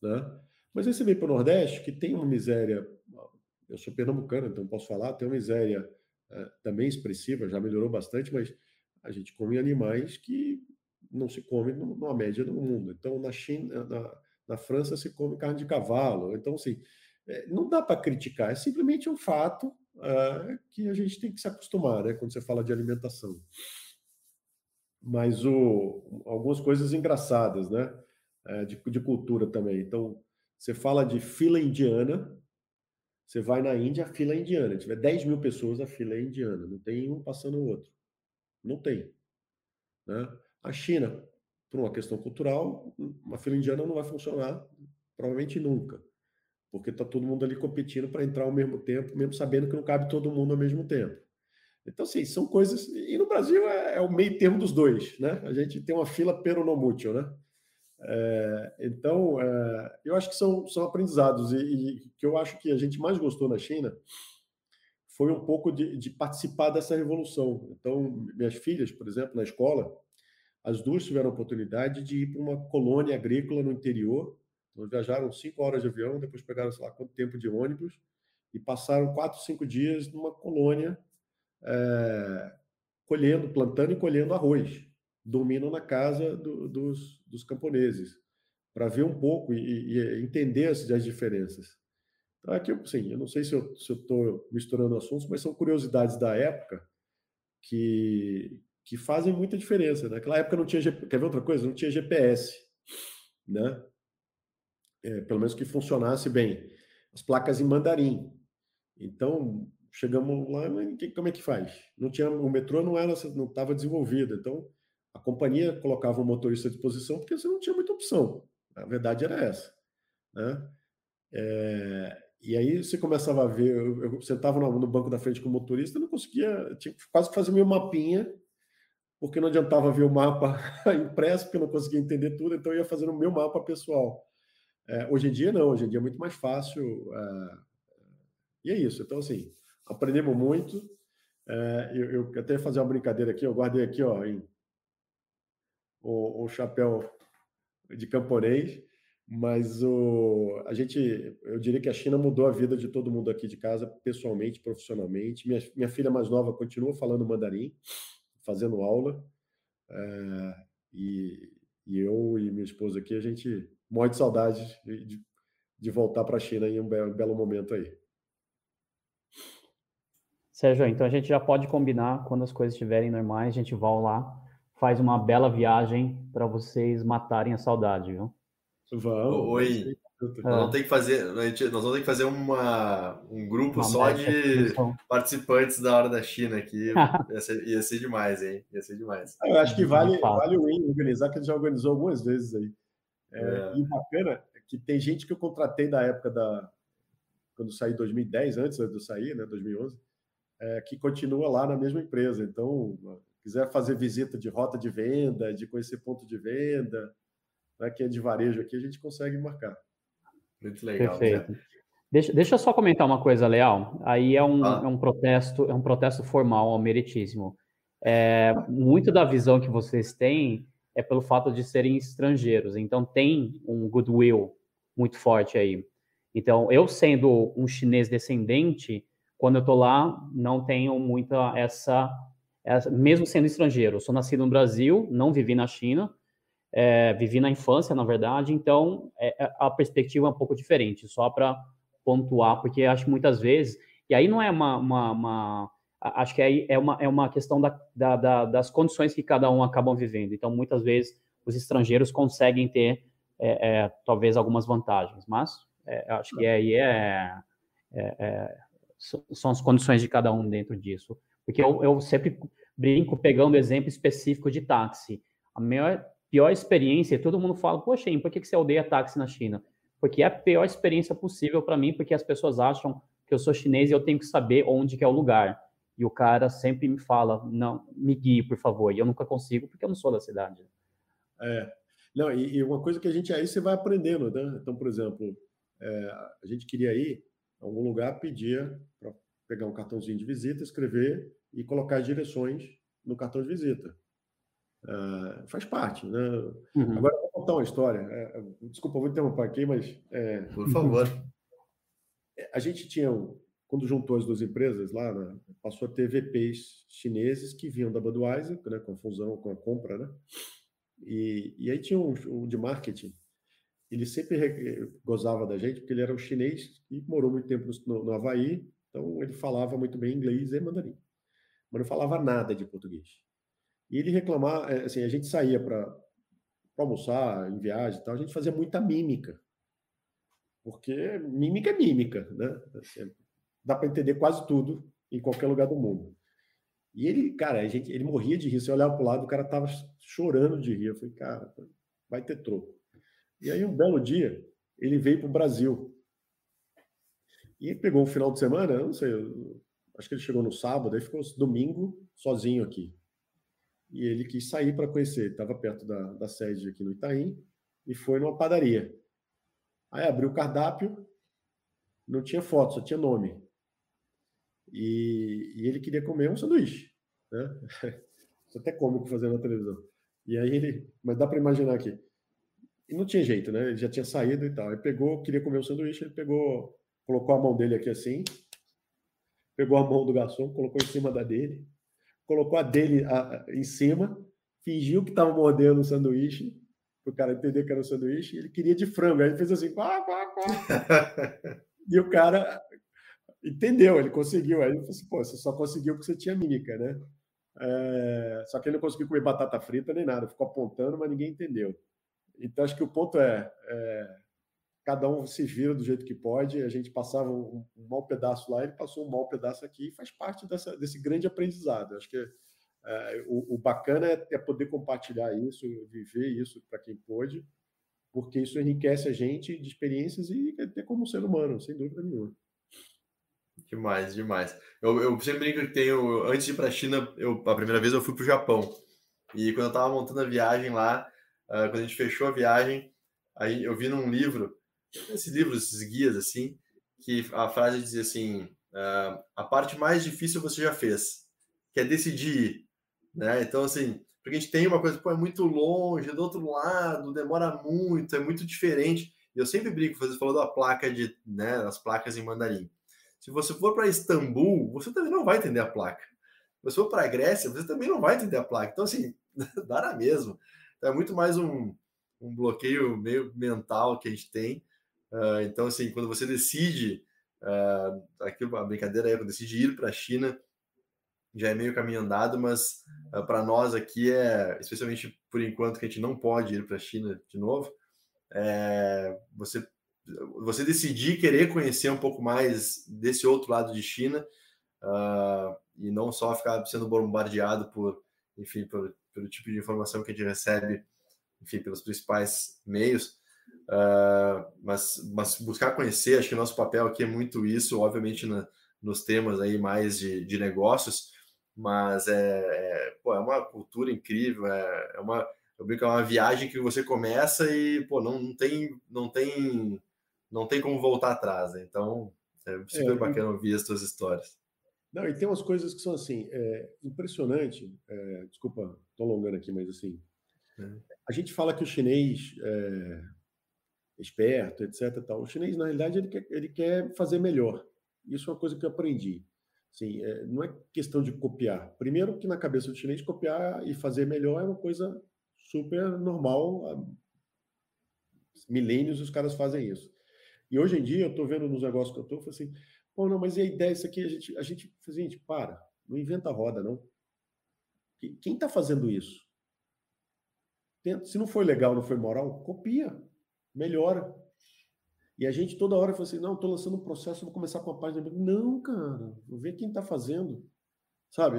Né? Mas aí você vem para o Nordeste, que tem uma miséria. Eu sou pernambucano, então posso falar, tem uma miséria é, também expressiva, já melhorou bastante, mas a gente come animais que não se come numa média do mundo. Então, na China, na, na França, se come carne de cavalo. Então, assim, não dá para criticar, é simplesmente um fato uh, que a gente tem que se acostumar, né, quando você fala de alimentação. Mas o, algumas coisas engraçadas, né, é, de, de cultura também. Então, você fala de fila indiana, Você vai na Índia, a fila é indiana. Se tiver 10 mil pessoas, a fila é indiana. Não tem um passando o outro. Não tem. Né? A China, por uma questão cultural, uma fila indiana não vai funcionar, provavelmente nunca. Porque está todo mundo ali competindo para entrar ao mesmo tempo, mesmo sabendo que não cabe todo mundo ao mesmo tempo. Então, assim, são coisas. E no Brasil é, é o meio termo dos dois, né? A gente tem uma fila peronomútil, né? É, então, é, eu acho que são, são aprendizados. E, e que eu acho que a gente mais gostou na China foi um pouco de, de participar dessa revolução. Então, minhas filhas, por exemplo, na escola, as duas tiveram a oportunidade de ir para uma colônia agrícola no interior. Então, viajaram cinco horas de avião, depois pegaram, sei lá, quanto tempo de ônibus e passaram quatro, cinco dias numa colônia é, colhendo, plantando e colhendo arroz, dormindo na casa do, dos, dos camponeses, para ver um pouco e, e, entender as, as diferenças. Então, aqui, sim, eu não sei se eu estou misturando assuntos, mas são curiosidades da época que, que fazem muita diferença. Naquela época não tinha, quer ver outra coisa? Não tinha GPS, né? É, pelo menos que funcionasse bem. As placas em mandarim. Então, chegamos lá, mas como é que faz? Não tinha, o metrô não era, não estava desenvolvido, então a companhia colocava o motorista à disposição porque você não tinha muita opção. A verdade era essa, né? É, e aí você começava a ver, eu, eu sentava no, no, banco da frente com o motorista, não conseguia, tinha quase que fazer meu mapinha, porque não adiantava ver o mapa impresso, porque eu não conseguia entender tudo, então eu ia fazendo o meu mapa pessoal. É, hoje em dia não, hoje em dia é muito mais fácil. É, e é isso. Então, assim, aprendemos muito. É, eu, eu, até fazer uma brincadeira aqui, eu guardei aqui ó, em, o, o chapéu de camponês, mas o, a gente, eu diria que a China mudou a vida de todo mundo aqui de casa, pessoalmente, profissionalmente. Minha, minha filha mais nova continua falando mandarim, fazendo aula, é, e, e eu e minha esposa aqui, a gente morre de saudade de, de voltar para a China em um belo, um belo momento aí. Sérgio, então a gente já pode combinar quando as coisas estiverem normais, a gente vai lá, faz uma bela viagem para vocês matarem a saudade, viu? Vamos. Oi. Nós vamos ter que fazer, nós vamos ter que fazer uma, um grupo uma só de participantes da hora da China aqui. ia, ser, ia ser demais, hein? Ia ser demais. Eu acho que vale, vale o Win organizar, que ele já organizou algumas vezes aí. É, é. E bacana é que tem gente que eu contratei da época da. Quando saí em 2010, antes de eu sair, né? 2011 é, que continua lá na mesma empresa. Então, quiser fazer visita de rota de venda, de conhecer ponto de venda, né, que é de varejo aqui, a gente consegue marcar. Muito legal. Perfeito. Deixa, deixa eu só comentar uma coisa, Leal. Aí é um, ah. é um protesto, é um protesto formal ao meritíssimo. É, muito da visão que vocês têm é pelo fato de serem estrangeiros. Então tem um goodwill muito forte aí. Então eu sendo um chinês descendente, quando eu estou lá, não tenho muita essa, essa, mesmo sendo estrangeiro. Eu sou nascido no Brasil, não vivi na China, é, vivi na infância, na verdade, então é, é a perspectiva é um pouco diferente, só para pontuar, porque acho muitas vezes, e aí não é uma, uma, uma acho que aí é uma, é uma questão da, da, da, das condições que cada um acabam vivendo. Então, muitas vezes, os estrangeiros conseguem ter, é, é, talvez, algumas vantagens, mas é, acho que aí é, é são as condições de cada um dentro disso. Porque eu, eu sempre brinco pegando exemplo específico de táxi. A maior, pior experiência, todo mundo fala, poxa, por que, que você odeia táxi na China? Porque é a pior experiência possível para mim, porque as pessoas acham que eu sou chinês e eu tenho que saber onde que é o lugar. E o cara sempre me fala, não, me guie, por favor. E eu nunca consigo, porque eu não sou da cidade. É. Não, e, e uma coisa que a gente aí você vai aprendendo, né? Então, por exemplo, é, a gente queria ir algum lugar, pedia para pegar um cartãozinho de visita, escrever e colocar as direções no cartão de visita. Uh, faz parte, né? Uhum. Agora, vou contar uma história. É, desculpa, vou interromper aqui, mas. É, Por favor. A gente tinha, quando juntou as duas empresas lá, né, passou a ter VPs chineses que vinham da Budweiser, né, com a fusão, com a compra, né? E, e aí tinha um, um de marketing ele sempre gozava da gente, porque ele era um chinês e morou muito tempo no, no Havaí, então ele falava muito bem inglês e mandarim, mas não falava nada de português. E ele reclamava, é, assim, a gente saía para almoçar, em viagem e tal, a gente fazia muita mímica. porque mímica é mímica, né? Assim, dá para entender quase tudo em qualquer lugar do mundo. E ele, cara, a gente, ele morria de rir. Você olhava para o lado, o cara tava chorando de rir. Eu falei, cara, vai ter troco. E aí, um belo dia, ele veio para o Brasil. E ele pegou um final de semana, não sei, acho que ele chegou no sábado, aí ficou domingo sozinho aqui. E ele quis sair para conhecer. Estava perto da, da sede aqui no Itaim e foi numa padaria. Aí abriu o cardápio, não tinha foto, só tinha nome. E, e ele queria comer um sanduíche. Né? Isso até cômico fazer na televisão. E aí ele. Mas dá para imaginar aqui. E não tinha jeito, né? Ele já tinha saído e tal. Ele pegou, queria comer um sanduíche, ele pegou, colocou a mão dele aqui assim, pegou a mão do garçom, colocou em cima da dele, colocou a dele a, em cima, fingiu que estava mordendo o sanduíche, para o cara entender que era um sanduíche, ele queria de frango. Aí ele fez assim, quá, quá, quá. e o cara entendeu, ele conseguiu. Aí ele falou assim, pô, você só conseguiu porque você tinha mímica, né? É... Só que ele não conseguiu comer batata frita nem nada, ficou apontando, mas ninguém entendeu. Então, acho que o ponto é, é cada um se vira do jeito que pode. A gente passava um, um mau pedaço lá, ele passou um mau pedaço aqui, e faz parte dessa, desse grande aprendizado. Acho que é, o, o, bacana é, é, poder compartilhar isso, viver isso para quem pôde, porque isso enriquece a gente de experiências e até como ser humano, sem dúvida nenhuma. Demais, demais. Eu, eu sempre brinco que tenho. Antes de ir para a China, eu, a primeira vez eu fui para o Japão. E quando eu estava montando a viagem lá, uh, quando a gente fechou a viagem, aí eu vi num livro, esses livros, esses guias assim, que a frase dizia assim: uh, a parte mais difícil você já fez, que é decidir. Né? Então, assim, porque a gente tem uma coisa, pô, é muito longe, é do outro lado, demora muito, é muito diferente. E eu sempre brinco, você falou da placa de, né, as placas em mandarim. Se você for para Istambul, você também não vai entender a placa. Se você for para a Grécia, você também não vai entender a placa. Então, assim, dá na mesma. Então, é muito mais um, um bloqueio meio mental que a gente tem. Uh, então, assim, quando você decide, uh, aquilo, a brincadeira é, quando decide ir para a China, já é meio caminho andado, mas uh, para nós aqui é, especialmente por enquanto que a gente não pode ir para a China de novo, é, você você decidir querer conhecer um pouco mais desse outro lado de China uh, e não só ficar sendo bombardeado por, enfim, por, pelo tipo de informação que a gente recebe, enfim, pelos principais meios, uh, mas, mas buscar conhecer, acho que nosso papel aqui é muito isso, obviamente na, nos temas aí mais de, de negócios, mas é, é, pô, é uma cultura incrível, é, é uma eu brinco, é uma viagem que você começa e pô, não, não tem não tem não tem como voltar atrás. Né? Então, é super é, bacana ouvir as tuas histórias. Não, e tem umas coisas que são assim, é, impressionante. É, desculpa, estou alongando aqui, mas assim, é. a gente fala que o chinês é esperto, etc. Tal. O chinês, na realidade, ele quer, ele quer fazer melhor. Isso é uma coisa que eu aprendi. Assim, é, não é questão de copiar. Primeiro, que na cabeça do chinês, copiar e fazer melhor é uma coisa super normal. Há milênios os caras fazem isso. E hoje em dia, eu estou vendo nos negócios que eu estou, assim, pô, não, mas e a ideia, isso aqui, a gente, a gente, gente, para, não inventa roda, não. Quem está fazendo isso? Se não foi legal, não foi moral, copia, melhora. E a gente toda hora fala assim, não, estou lançando um processo, vou começar com a página. Não, cara, vê quem está fazendo. Sabe,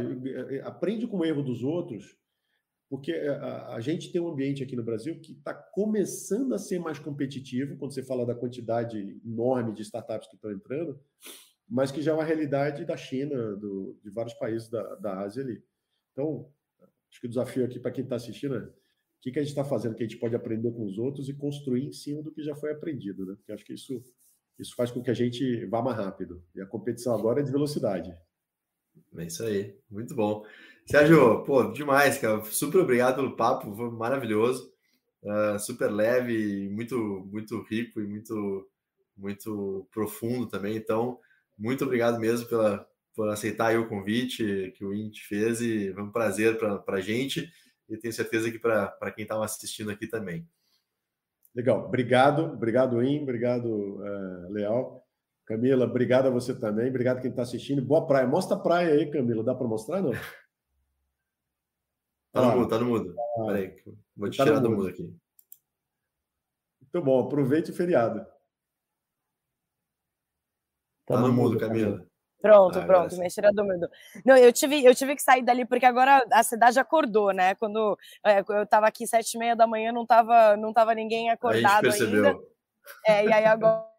aprende com o erro dos outros porque eh, a, a, gente tem um ambiente aqui no Brasil que está começando a ser mais competitivo, quando você fala da quantidade enorme de startups que estão entrando, mas que já é uma realidade da China, do, de vários países da, da Ásia ali. Então, acho que o desafio aqui para quem está assistindo é o que, que a gente está fazendo que a gente pode aprender com os outros e construir em cima do que já foi aprendido, né? Porque acho que isso, isso faz com que a gente vá mais rápido. E a competição agora é de velocidade. É isso aí, muito bom. Sérgio, pô, demais, cara. Super obrigado pelo papo, foi maravilhoso. Uh, super leve, muito, muito rico e muito, muito profundo também. Então, muito obrigado mesmo pela, por aceitar o convite que o INT fez e foi um prazer para a gente e tenho certeza que para quem estava assistindo aqui também. Legal, obrigado, obrigado, In, obrigado, uh, Leal. Camila, obrigado a você também, obrigado a quem está assistindo. Boa praia. Mostra a praia aí, Camila. Dá para mostrar, não? Tá no mudo, tá no mudo. Ah, Peraí, vou te tá tirar do mudo aqui. Muito bom, aproveite o feriado. Tá, tá no mudo, Camila. Pronto, ah, pronto, me tira do mudo. Não, eu tive, eu tive que sair dali porque agora a cidade acordou, né? Quando é, eu tava aqui sete e meia da manhã, não tava, não tava ninguém acordado ainda. É, e aí agora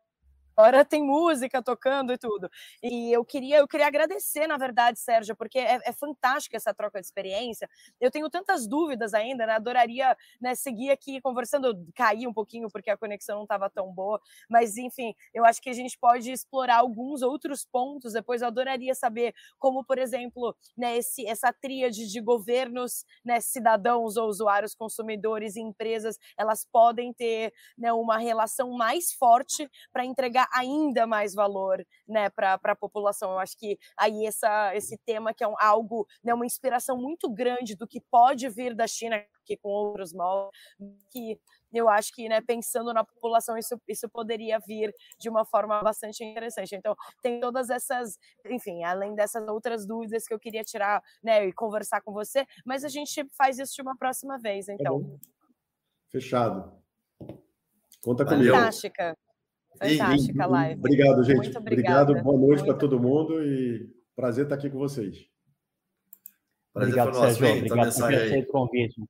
Agora tem música tocando e tudo. E eu queria, eu queria agradecer, na verdade, Sérgio, porque é, é fantástica essa troca de experiência. Eu tenho tantas dúvidas ainda, né? Adoraria né, seguir aqui conversando, cair um pouquinho porque a conexão não estava tão boa, mas enfim, eu acho que a gente pode explorar alguns outros pontos. Depois eu adoraria saber como, por exemplo, né, esse, essa tríade de governos, né, cidadãos ou usuários, consumidores e empresas, elas podem ter né, uma relação mais forte para entregar ainda mais valor né, para a população. Eu acho que aí essa, esse tema que é um, algo, né, uma inspiração muito grande do que pode vir da China, que com outros moldes, que eu acho que, né, pensando na população, isso, isso poderia vir de uma forma bastante interessante. Então, tem todas essas, enfim, além dessas outras dúvidas que eu queria tirar, né, e conversar com você, mas a gente faz isso de uma próxima vez, tá então. Tá Fechado. Conta comigo. Fantástica. Fantástica a live. Obrigado, gente. Muito obrigado. Boa noite para todo mundo e prazer estar aqui com vocês. Prazer obrigado, Sérgio. Bem, obrigado por ter convite.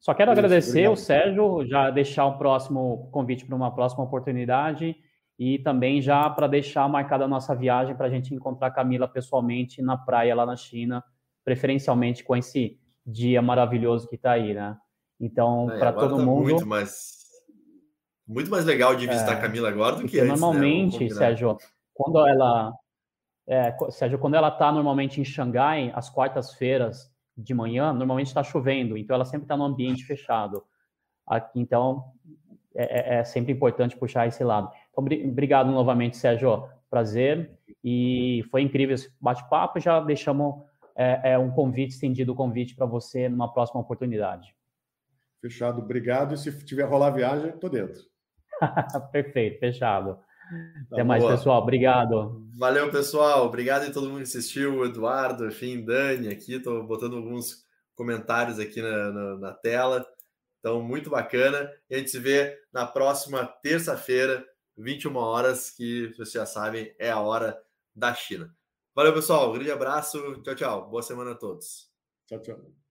Só quero Isso, agradecer obrigado. o Sérgio, já deixar um próximo convite para uma próxima oportunidade e também já para deixar marcada a nossa viagem para a gente encontrar a Camila pessoalmente na praia lá na China, preferencialmente com esse dia maravilhoso que está aí, né? Então, é, para todo tá mundo. Muito mais muito mais legal de visitar é, a Camila agora do que antes. Né, normalmente, né? Sérgio, quando ela. É, Sérgio, quando ela está normalmente em Xangai, às quartas-feiras de manhã, normalmente está chovendo, então ela sempre está no ambiente fechado. Aqui, então, é, é, é, sempre importante puxar esse lado. Então, obrigado novamente, Sérgio. Prazer. E foi incrível esse bate-papo. Já deixamos é, é, um convite, estendido o convite para você numa próxima oportunidade. Fechado, obrigado. E se tiver rolar viagem, estou dentro. Perfeito, fechado. Tá Até mais, pessoal. Obrigado. Valeu, pessoal. Obrigado a todo mundo que assistiu. O Eduardo, enfim, Dani aqui. Estou botando alguns comentários aqui na, na, na, tela. Então, muito bacana. E a gente se vê na próxima terça-feira, 21 horas, que vocês já sabem, é a hora da China. Valeu, pessoal. Um grande abraço. Tchau, tchau. Boa semana a todos. Tchau, tchau.